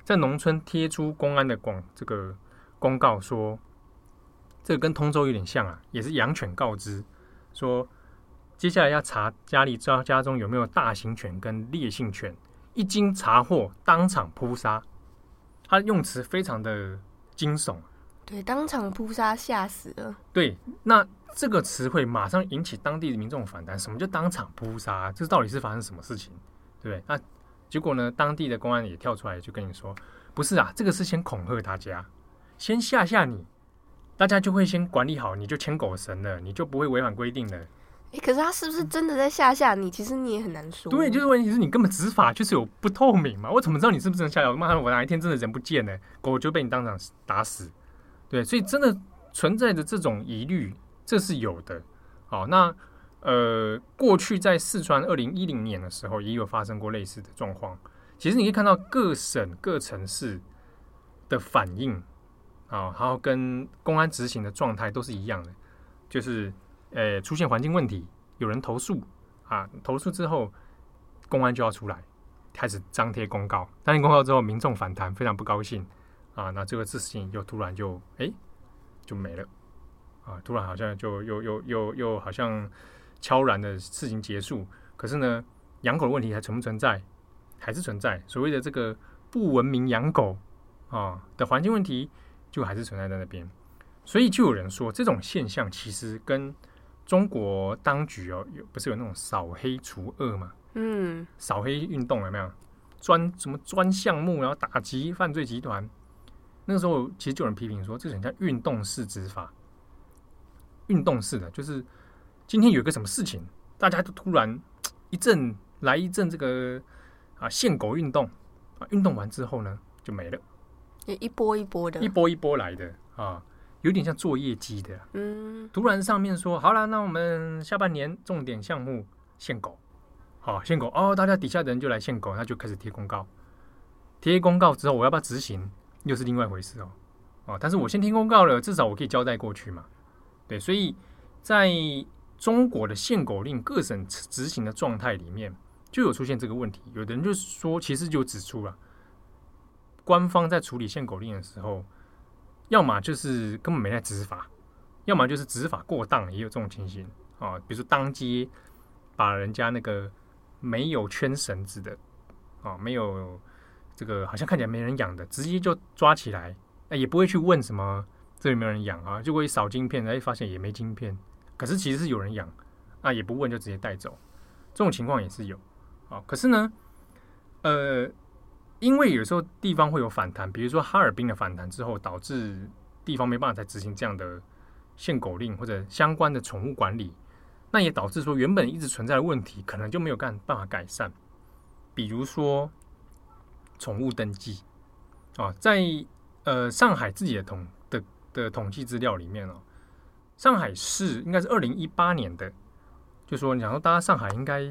在农村贴出公安的广这个公告说，这个跟通州有点像啊，也是养犬告知说，接下来要查家里家家中有没有大型犬跟烈性犬，一经查获当场扑杀，他用词非常的惊悚。对，当场扑杀吓死了。对，那这个词汇马上引起当地的民众反弹。什么叫当场扑杀？这到底是发生什么事情？对不对？那结果呢？当地的公安也跳出来就跟你说，不是啊，这个是先恐吓大家，先吓吓你，大家就会先管理好，你就牵狗绳了，你就不会违反规定了。哎，可是他是不是真的在吓吓你？其实你也很难说。对，就是问题是你根本执法就是有不透明嘛。我怎么知道你是不是真的吓吓我？妈，我哪一天真的人不见了，狗就被你当场打死。对，所以真的存在着这种疑虑，这是有的。好，那呃，过去在四川二零一零年的时候，也有发生过类似的状况。其实你可以看到各省各城市的反应啊，然后跟公安执行的状态都是一样的，就是呃，出现环境问题，有人投诉啊，投诉之后，公安就要出来开始张贴公告，张贴公告之后，民众反弹，非常不高兴。啊，那这个事情就突然就哎就没了啊，突然好像就又又又又好像悄然的事情结束。可是呢，养狗的问题还存不存在？还是存在。所谓的这个不文明养狗啊的环境问题，就还是存在在那边。所以就有人说，这种现象其实跟中国当局哦，有不是有那种扫黑除恶嘛？嗯，扫黑运动有没有？专什么专项目，然后打击犯罪集团。那个时候，其实就有人批评说，这很像运动式执法。运动式的，就是今天有个什么事情，大家都突然一阵来一阵这个啊限狗运动啊，运动完之后呢，就没了，一波一波的，一波一波来的啊，有点像做业绩的。嗯，突然上面说好了，那我们下半年重点项目限狗，好限狗哦，大家底下的人就来限狗，那就开始贴公告。贴公告之后，我要不要执行？又是另外一回事哦，哦，但是我先听公告了，至少我可以交代过去嘛，对，所以在中国的限狗令各省执行的状态里面，就有出现这个问题。有的人就说，其实就指出了，官方在处理限狗令的时候，要么就是根本没在执法，要么就是执法过当，也有这种情形啊。比如说当街把人家那个没有圈绳子的啊，没有。这个好像看起来没人养的，直接就抓起来，哎，也不会去问什么这里没有人养啊，就会扫晶片，哎，发现也没晶片，可是其实是有人养，啊，也不问就直接带走，这种情况也是有，啊，可是呢，呃，因为有时候地方会有反弹，比如说哈尔滨的反弹之后，导致地方没办法再执行这样的限狗令或者相关的宠物管理，那也导致说原本一直存在的问题，可能就没有干办法改善，比如说。宠物登记啊，在呃上海自己的统的的统计资料里面哦，上海市应该是二零一八年的，就说你想说大家上海应该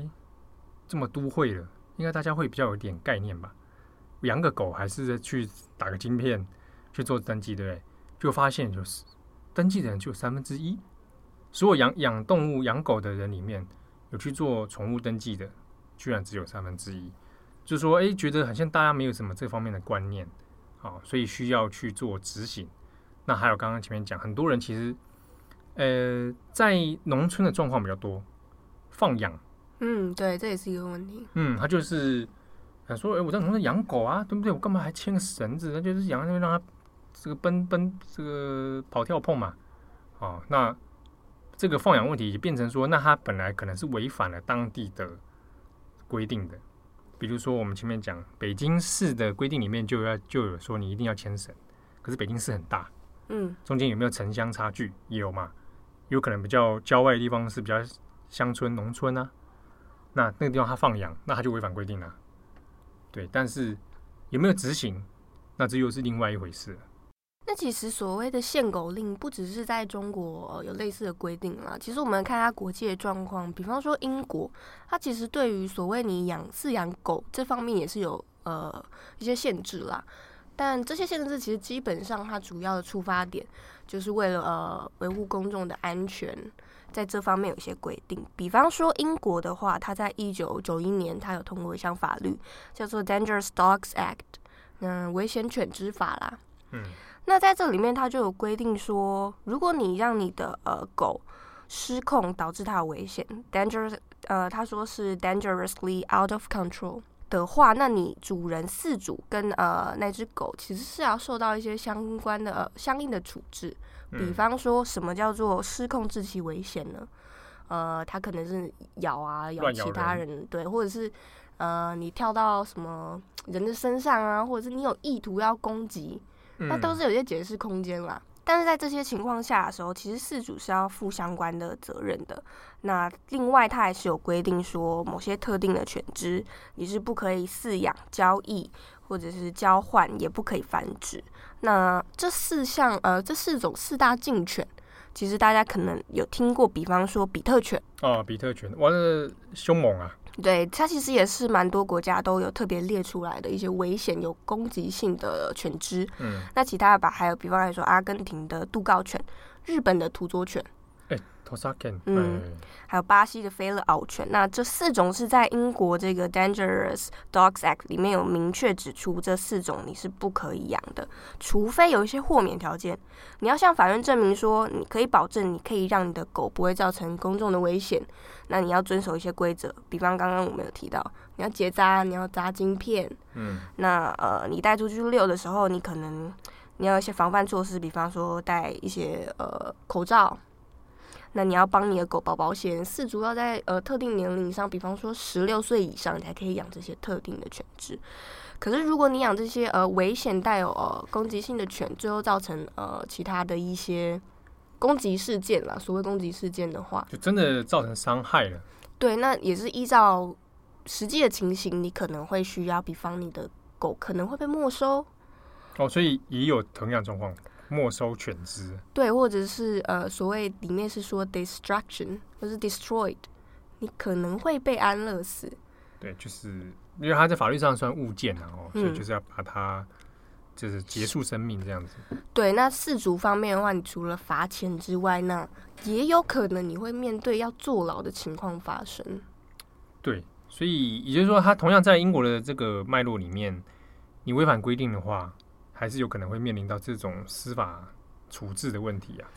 这么都会了，应该大家会比较有点概念吧？养个狗还是去打个晶片去做登记，对不对？就发现就是登记的人就有三分之一，所有养养动物养狗的人里面有去做宠物登记的，居然只有三分之一。就是说，哎，觉得好像大家没有什么这方面的观念，好，所以需要去做执行。那还有刚刚前面讲，很多人其实，呃，在农村的状况比较多，放养。嗯，对，这也是一个问题。嗯，他就是想说，哎、欸，我在农村养狗啊，对不对？我干嘛还牵个绳子？那就是养那边让它这个奔奔这个跑跳碰嘛。哦，那这个放养问题也变成说，那他本来可能是违反了当地的规定的。比如说我们前面讲北京市的规定里面就要就有说你一定要牵绳，可是北京市很大，嗯，中间有没有城乡差距？也有嘛，有可能比较郊外的地方是比较乡村农村啊。那那个地方他放养，那他就违反规定了。对，但是有没有执行，那这又是另外一回事。那其实所谓的限狗令，不只是在中国有类似的规定啦。其实我们看它国际的状况，比方说英国，它其实对于所谓你养饲养狗这方面也是有呃一些限制啦。但这些限制其实基本上它主要的出发点，就是为了呃维护公众的安全。在这方面有一些规定，比方说英国的话，它在一九九一年，它有通过一项法律，叫做《Dangerous Dogs Act》，嗯，危险犬之法啦。嗯，那在这里面，它就有规定说，如果你让你的呃狗失控，导致它有危险，dangerous，呃，他说是 dangerously out of control 的话，那你主人、饲主跟呃那只狗其实是要受到一些相关的、呃、相应的处置。比方说什么叫做失控致其危险呢？呃，它可能是咬啊咬其他人，人对，或者是呃你跳到什么人的身上啊，或者是你有意图要攻击，那都是有些解释空间啦。嗯。但是在这些情况下的时候，其实饲主是要负相关的责任的。那另外，它还是有规定说，某些特定的犬只你是不可以饲养、交易或者是交换，也不可以繁殖。那这四项呃，这四种四大禁犬，其实大家可能有听过，比方说比特犬哦，比特犬哇，这凶猛啊！对，它其实也是蛮多国家都有特别列出来的一些危险、有攻击性的犬只。嗯，那其他的吧，还有比方来说，阿根廷的杜高犬、日本的土佐犬。嗯，还有巴西的菲勒獒犬，那这四种是在英国这个 Dangerous Dogs Act 里面有明确指出，这四种你是不可以养的，除非有一些豁免条件，你要向法院证明说，你可以保证你可以让你的狗不会造成公众的危险，那你要遵守一些规则，比方刚刚我们有提到，你要结扎，你要扎晶片，嗯，那呃，你带出去遛的时候，你可能你要一些防范措施，比方说戴一些呃口罩。那你要帮你的狗保保险，饲主要在呃特定年龄上，比方说十六岁以上，你才可以养这些特定的犬只。可是如果你养这些呃危险带有呃攻击性的犬，最后造成呃其他的一些攻击事件啦，所谓攻击事件的话，就真的造成伤害了。对，那也是依照实际的情形，你可能会需要，比方你的狗可能会被没收。哦，所以也有同样状况。没收犬只，对，或者是呃，所谓里面是说 destruction，或是 destroyed，你可能会被安乐死。对，就是因为它在法律上算物件啊，哦、嗯，所以就是要把它就是结束生命这样子。对，那四主方面的话，你除了罚钱之外，那也有可能你会面对要坐牢的情况发生。对，所以也就是说，它同样在英国的这个脉络里面，你违反规定的话。还是有可能会面临到这种司法处置的问题啊。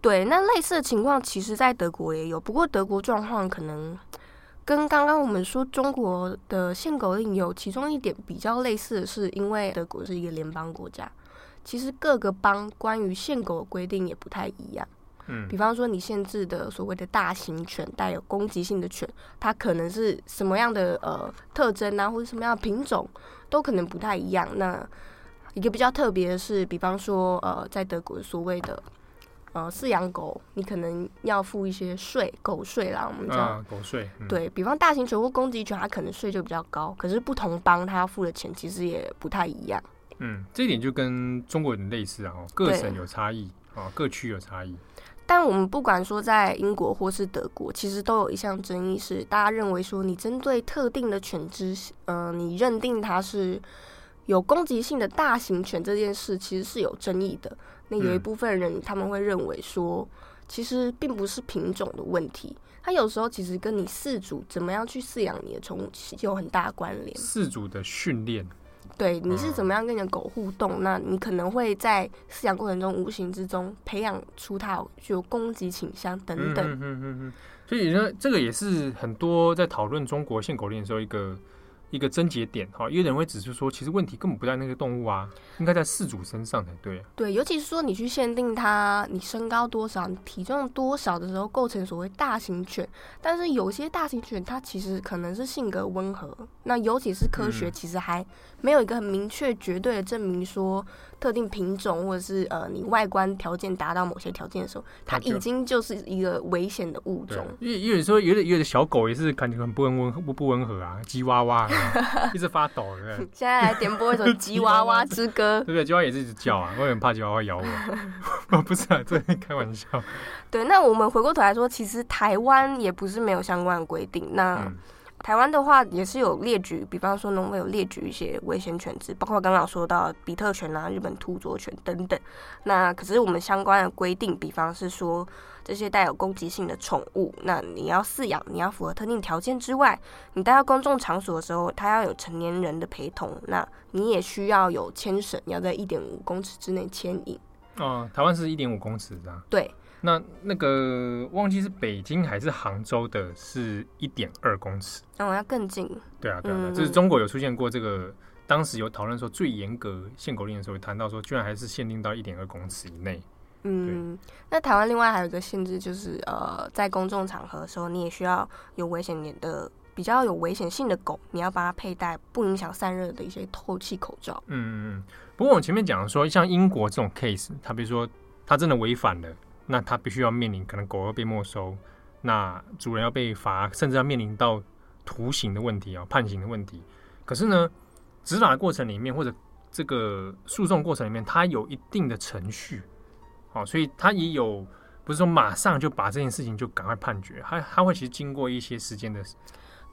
对，那类似的情况，其实在德国也有，不过德国状况可能跟刚刚我们说中国的限狗令有其中一点比较类似的是，因为德国是一个联邦国家，其实各个邦关于限狗的规定也不太一样。嗯，比方说你限制的所谓的大型犬，带有攻击性的犬，它可能是什么样的呃特征啊，或者什么样的品种，都可能不太一样。那一个比较特别的是，比方说，呃，在德国所谓的呃饲养狗，你可能要付一些税，狗税啦，我们叫、啊、狗税。嗯、对，比方大型犬或攻击犬，它可能税就比较高，可是不同邦它要付的钱其实也不太一样。嗯，这一点就跟中国人类似啊，各省有差异啊，各区有差异。但我们不管说在英国或是德国，其实都有一项争议是，大家认为说，你针对特定的犬只，呃，你认定它是。有攻击性的大型犬这件事其实是有争议的。那有一部分人他们会认为说，其实并不是品种的问题，它有时候其实跟你饲主怎么样去饲养你的宠物有很大关联。饲主的训练，对，你是怎么样跟你的狗互动？嗯、那你可能会在饲养过程中无形之中培养出它具有攻击倾向等等。嗯嗯嗯嗯。所以呢，这个也是很多在讨论中国限狗令的时候一个。一个症结点哈，有人会指出说，其实问题根本不在那个动物啊，应该在饲主身上才对啊。对，尤其是说你去限定它，你身高多少，你体重多少的时候，构成所谓大型犬。但是有些大型犬它其实可能是性格温和，那尤其是科学其实还没有一个很明确绝对的证明说。特定品种，或者是呃，你外观条件达到某些条件的时候，它已经就是一个危险的物种。因为因为说有的有的小狗也是感觉很不温温不不温和啊，吉娃娃 一直发抖，对不对？现在来点播一首《吉娃娃之歌》，对不对？吉娃娃也是一直叫啊，我很怕吉娃娃咬我。不是啊，这开玩笑。对，那我们回过头来说，其实台湾也不是没有相关的规定。那、嗯台湾的话也是有列举，比方说农会有列举一些危险犬只，包括刚刚说到比特犬啊、日本土佐犬等等。那可是我们相关的规定，比方是说这些带有攻击性的宠物，那你要饲养，你要符合特定条件之外，你带到公众场所的时候，它要有成年人的陪同，那你也需要有牵绳，要在一点五公尺之内牵引。哦，台湾是一点五公尺的。对。那那个忘记是北京还是杭州的，是一点二公尺，哦，要更近。对啊，对啊，就、嗯、是中国有出现过这个，当时有讨论说最严格限狗令的时候，谈到说居然还是限定到一点二公尺以内。嗯，那台湾另外还有一个限制，就是呃，在公众场合的时候，你也需要有危险点的、比较有危险性的狗，你要帮它佩戴不影响散热的一些透气口罩。嗯嗯嗯。不过我前面讲说，像英国这种 case，它比如说它真的违反了。那他必须要面临可能狗要被没收，那主人要被罚，甚至要面临到徒刑的问题啊，判刑的问题。可是呢，执法的过程里面或者这个诉讼过程里面，它有一定的程序，好，所以它也有不是说马上就把这件事情就赶快判决，它它会其实经过一些时间的。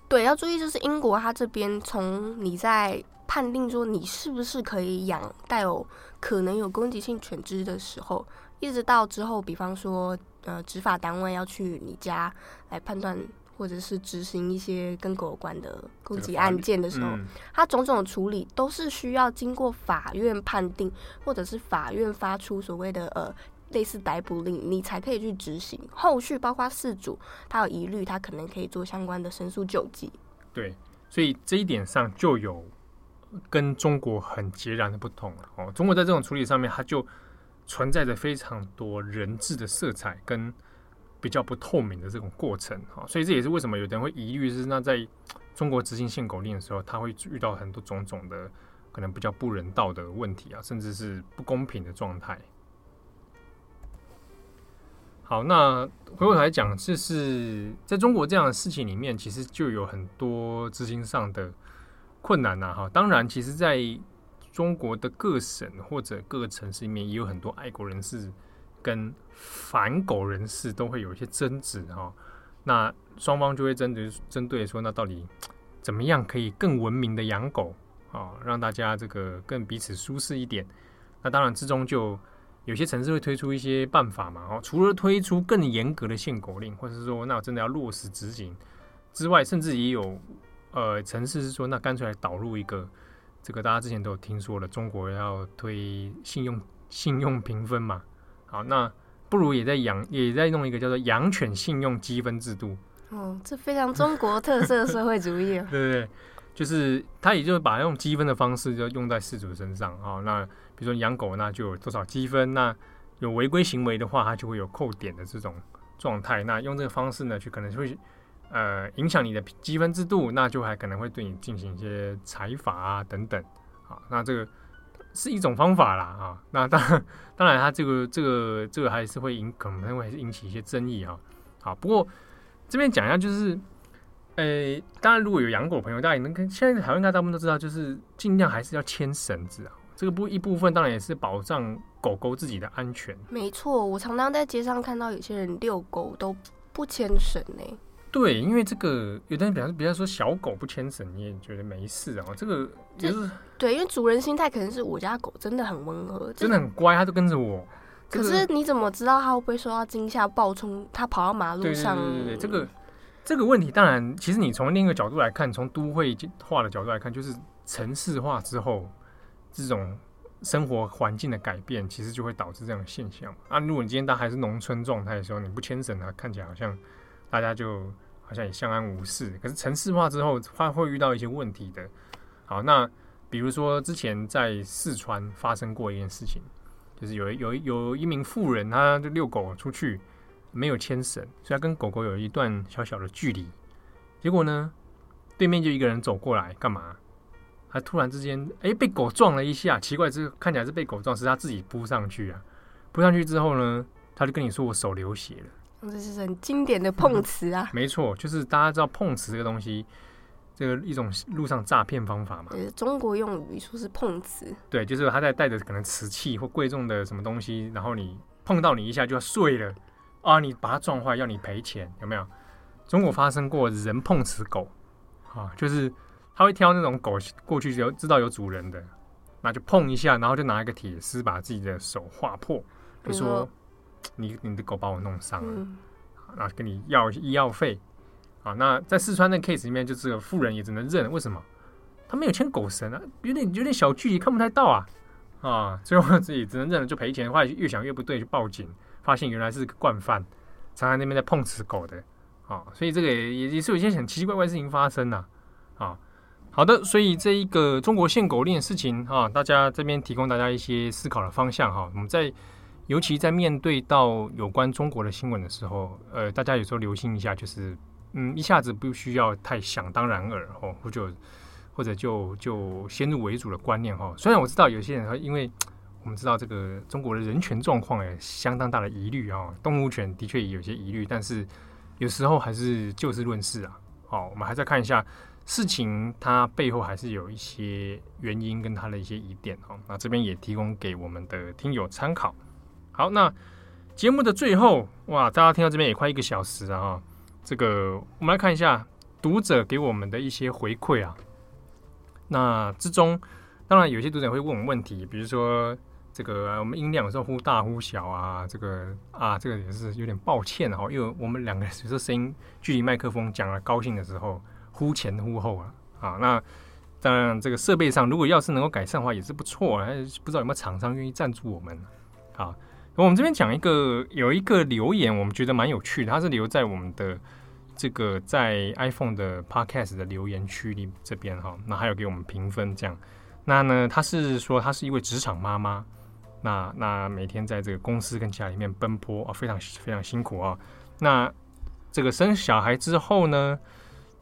对，要注意就是英国它这边从你在判定说你是不是可以养带有可能有攻击性犬只的时候。一直到之后，比方说，呃，执法单位要去你家来判断，或者是执行一些跟狗有关的攻击案件的时候，它种种的处理都是需要经过法院判定，或者是法院发出所谓的呃类似逮捕令，你才可以去执行。后续包括事主他有疑虑，他可能可以做相关的申诉救济。对，所以这一点上就有跟中国很截然的不同了哦。中国在这种处理上面，它就。存在着非常多人治的色彩跟比较不透明的这种过程哈，所以这也是为什么有的人会疑虑是那在中国执行限狗令的时候，他会遇到很多种种的可能比较不人道的问题啊，甚至是不公平的状态。好，那回过头来讲，就是在中国这样的事情里面，其实就有很多资金上的困难呐哈。当然，其实，在中国的各省或者各个城市里面也有很多爱狗人士跟反狗人士都会有一些争执哈，那双方就会针对针对说，那到底怎么样可以更文明的养狗啊，让大家这个更彼此舒适一点？那当然之中就有些城市会推出一些办法嘛，哦，除了推出更严格的限狗令，或者是说那我真的要落实执行之外，甚至也有呃城市是说，那干脆来导入一个。这个大家之前都有听说了，中国要推信用信用评分嘛？好，那不如也在养，也在弄一个叫做养犬信用积分制度。哦，这非常中国特色社会主义啊！对对对，就是他也就是把用积分的方式就用在事主身上啊。那比如说养狗，那就有多少积分？那有违规行为的话，它就会有扣点的这种状态。那用这个方式呢，去可能会。呃，影响你的积分制度，那就还可能会对你进行一些裁罚啊等等，好，那这个是一种方法啦啊。那当，当然，它这个这个这个还是会引，可能会引起一些争议啊。好，不过这边讲一下，就是，呃，当然如果有养狗朋友，大家也能跟现在台湾应该大部分都知道，就是尽量还是要牵绳子啊。这个部一部分当然也是保障狗狗自己的安全。没错，我常常在街上看到有些人遛狗都不牵绳呢。对，因为这个有的人比方比方说小狗不牵绳，你也觉得没事啊。这个就是对，因为主人心态可能是我家狗真的很温和，真的很乖，它都跟着我。可是你怎么知道它会不会受到惊吓暴冲？它跑到马路上？对对对对，这个这个问题当然，其实你从另一个角度来看，从都会化的角度来看，就是城市化之后这种生活环境的改变，其实就会导致这样的现象。啊，如果你今天大家还是农村状态的时候，你不牵绳啊，看起来好像大家就好像也相安无事。可是城市化之后，它会遇到一些问题的。好，那比如说之前在四川发生过一件事情，就是有有有一名妇人，他就遛狗出去。没有牵绳，所以他跟狗狗有一段小小的距离。结果呢，对面就一个人走过来，干嘛？他突然之间，哎，被狗撞了一下。奇怪，这看起来是被狗撞，是他自己扑上去啊。扑上去之后呢，他就跟你说：“我手流血了。”这是很经典的碰瓷啊。没错，就是大家知道碰瓷这个东西，这个一种路上诈骗方法嘛。对，中国用语说是碰瓷。对，就是他在带着可能瓷器或贵重的什么东西，然后你碰到你一下就要碎了。啊！你把它撞坏，要你赔钱，有没有？中国发生过人碰瓷狗，啊，就是他会挑那种狗过去就知道有主人的，那就碰一下，然后就拿一个铁丝把自己的手划破，就说你你的狗把我弄伤了，然后跟你要医药费。啊，那在四川的 case 里面，就这个妇人也只能认，为什么？他没有牵狗绳啊，有点有点小距离看不太到啊，啊，最后自己只能认了，就赔钱。后来越想越不对，就报警。发现原来是个惯犯，常常那边在碰瓷狗的啊、哦，所以这个也也是有一些很奇奇怪怪的事情发生呐啊。好的，所以这一个中国限狗令的事情啊，大家这边提供大家一些思考的方向哈。我们在尤其在面对到有关中国的新闻的时候，呃，大家有时候留心一下，就是嗯，一下子不需要太想当然耳哦，或者或者就就先入为主的观念哈。虽然我知道有些人会因为。我们知道这个中国的人权状况也相当大的疑虑啊，动物权的确有些疑虑，但是有时候还是就事论事啊。好，我们还是要看一下事情，它背后还是有一些原因跟它的一些疑点哦。那这边也提供给我们的听友参考。好，那节目的最后，哇，大家听到这边也快一个小时了啊。这个我们来看一下读者给我们的一些回馈啊。那之中，当然有些读者会问我们问题，比如说。这个我们音量有时候忽大忽小啊，这个啊，这个也是有点抱歉哈，因为我们两个有时候声音距离麦克风讲了高兴的时候忽前忽后啊，啊，那当然这个设备上如果要是能够改善的话也是不错啊，不知道有没有厂商愿意赞助我们啊？我们这边讲一个有一个留言，我们觉得蛮有趣的，它是留在我们的这个在 iPhone 的 Podcast 的留言区里这边哈，那还有给我们评分这样，那呢他是说他是一位职场妈妈。那那每天在这个公司跟家里面奔波啊，非常非常辛苦啊。那这个生小孩之后呢，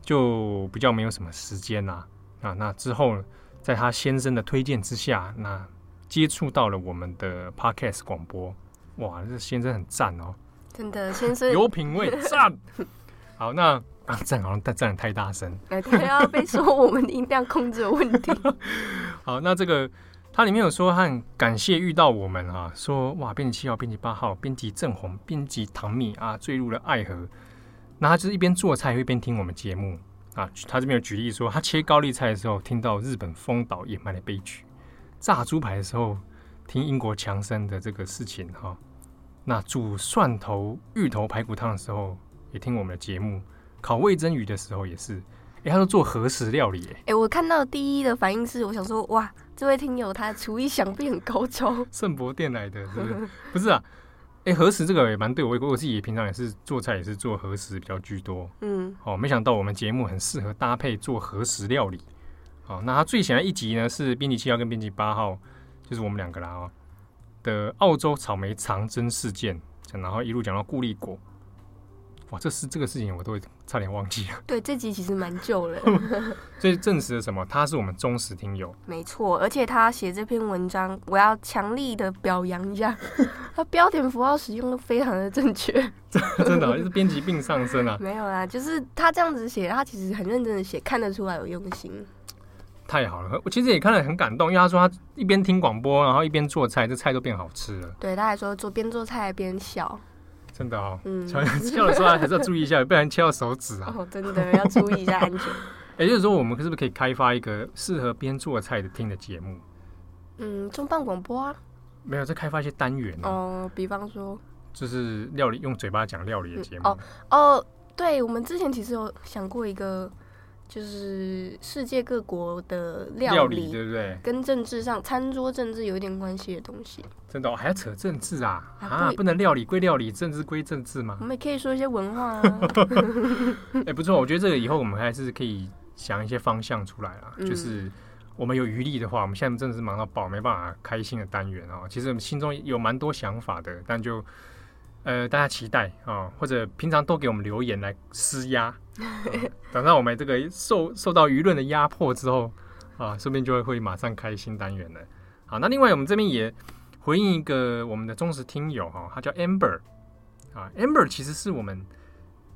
就比较没有什么时间啦。啊，那之后在他先生的推荐之下，那接触到了我们的 Podcast 广播。哇，这先生很赞哦，真的先生有品味，赞。好，那啊赞好像赞赞得太大声，哎，他要被说我们的音量控制有问题。好，那这个。它里面有说，他很感谢遇到我们啊，说哇，编辑七号、编辑八号、编辑正红、编辑唐蜜啊，坠入了爱河。那他就是一边做菜，一边听我们节目啊。他这边有举例说，他切高丽菜的时候，听到日本丰岛野蛮的悲剧；炸猪排的时候，听英国强生的这个事情哈、啊。那煮蒜头芋头排骨汤的时候，也听我们的节目；烤味噌鱼的时候，也是。哎，他说做和食料理，哎，哎，我看到第一的反应是，我想说哇。这位听友他厨艺想必很高超，圣博店来的，是不是？不是啊，哎、欸，和食这个也蛮对我，我自己平常也是做菜，也是做和食比较居多。嗯，哦，没想到我们节目很适合搭配做和食料理。哦，那他最喜欢的一集呢是编辑七号跟编辑八号，就是我们两个啦哦的澳洲草莓长征事件，然后一路讲到固力果。哇，这是这个事情我都会差点忘记了。对，这集其实蛮旧了，所以证实了什么？他是我们忠实听友。没错，而且他写这篇文章，我要强力的表扬一下，他标点符号使用的非常的正确。真的，就是编辑病上升啊。没有啦，就是他这样子写，他其实很认真的写，看得出来有用心。太好了，我其实也看了很感动，因为他说他一边听广播，然后一边做菜，这菜都变好吃了。对，他还说做边做菜边笑。真的哦，嗯，笑的时候还是要注意一下，不然切到手指啊。哦，真的要注意一下安全。也就是说，我们是不是可以开发一个适合边做菜的听的节目？嗯，重磅广播啊。没有，再开发一些单元哦，比方说，就是料理用嘴巴讲料理的节目。哦哦，对，我们之前其实有想过一个。就是世界各国的料理，料理对不对？跟政治上餐桌政治有一点关系的东西。真的、哦，还要扯政治啊？啊，啊，不能料理归料理，政治归政治嘛？我们也可以说一些文化啊。哎、欸，不错，我觉得这个以后我们还是可以想一些方向出来啊。嗯、就是我们有余力的话，我们现在真的是忙到爆，没办法开心的单元哦。其实我们心中有蛮多想法的，但就呃，大家期待啊、哦，或者平常多给我们留言来施压。等到我们这个受受到舆论的压迫之后啊，顺便就会会马上开新单元了。好，那另外我们这边也回应一个我们的忠实听友哈，他叫 Amber 啊，Amber 其实是我们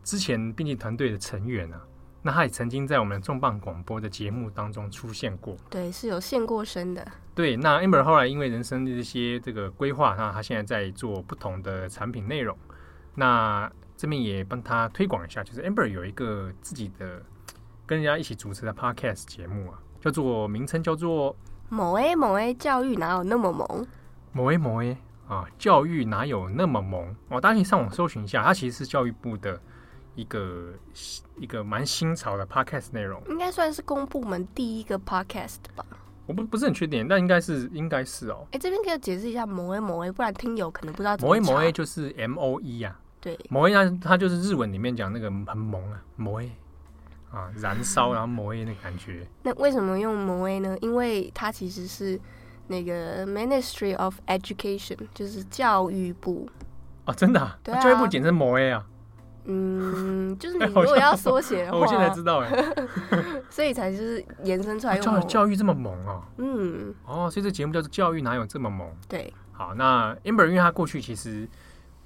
之前编辑团队的成员啊，那他也曾经在我们重磅广播的节目当中出现过，对，是有现过身的。对，那 Amber 后来因为人生的这些这个规划，那他现在在做不同的产品内容，那。这边也帮他推广一下，就是 Amber 有一个自己的跟人家一起主持的 Podcast 节目啊，叫做名称叫做某 A 某 A 教育哪有那么萌？某 A 某 A 啊，教育哪有那么萌？哦，大家可以上网搜寻一下，它其实是教育部的一个一个蛮新潮的 Podcast 内容，应该算是公部门第一个 Podcast 吧？我不不是很确定，但应该是应该是哦。哎，这边可以解释一下某 A 某 A，不然听友可能不知道某 A 某 A 就是 M O E 呀。对，某 A 它它就是日文里面讲那个很萌啊，某 A 啊，燃烧然后某 A 那感觉。那为什么用某 A 呢？因为它其实是那个 Ministry of Education，就是教育部。哦，真的？啊？对啊，教育部简称某 A 啊。嗯，就是你 如果要缩写的话，我现在知道哎。所以才就是延伸出来用。教教育这么萌哦。嗯。哦，所以这节目叫做《教育哪有这么萌》。对。好，那 Amber 因为他过去其实。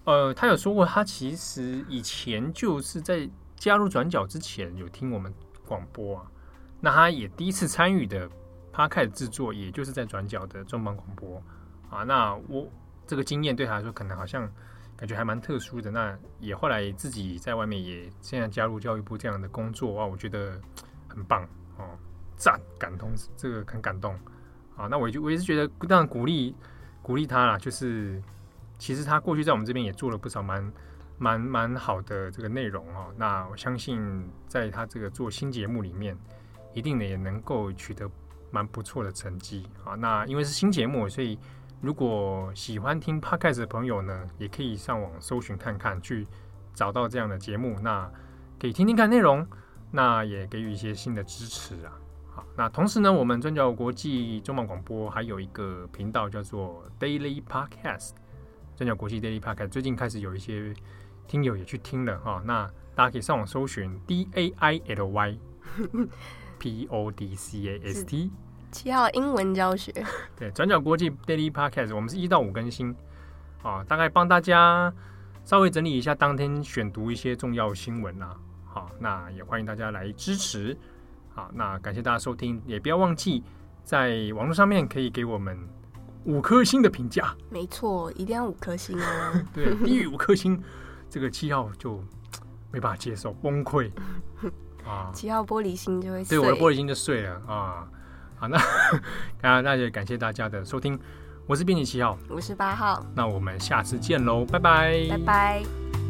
呃，他有说过，他其实以前就是在加入转角之前有听我们广播啊。那他也第一次参与的 Podcast 制作，也就是在转角的重磅广播啊。那我这个经验对他来说，可能好像感觉还蛮特殊的。那也后来自己在外面也现在加入教育部这样的工作啊，我觉得很棒哦，赞，感动，这个很感动啊。那我就我也是觉得当然鼓励鼓励他啦，就是。其实他过去在我们这边也做了不少蛮蛮蛮好的这个内容哦。那我相信在他这个做新节目里面，一定呢也能够取得蛮不错的成绩啊。那因为是新节目，所以如果喜欢听 Podcast 的朋友呢，也可以上网搜寻看看，去找到这样的节目，那可以听听看内容，那也给予一些新的支持啊。好，那同时呢，我们转角国际中文广播还有一个频道叫做 Daily Podcast。转角国际 Daily Podcast 最近开始有一些听友也去听了哈，那大家可以上网搜寻 D A I L Y P O D C A S T 七号英文教学。对，转角国际 Daily Podcast 我们是一到五更新啊，大概帮大家稍微整理一下当天选读一些重要新闻啦。好，那也欢迎大家来支持。好，那感谢大家收听，也不要忘记在网络上面可以给我们。五颗星的评价，没错，一定要五颗星哦。对，低于五颗星，这个七号就没办法接受，崩溃啊！七号玻璃心就会碎，对，我的玻璃心就碎了啊！好，那那，那也感谢大家的收听，我是编辑七号，我是八号，那我们下次见喽，拜拜，拜拜。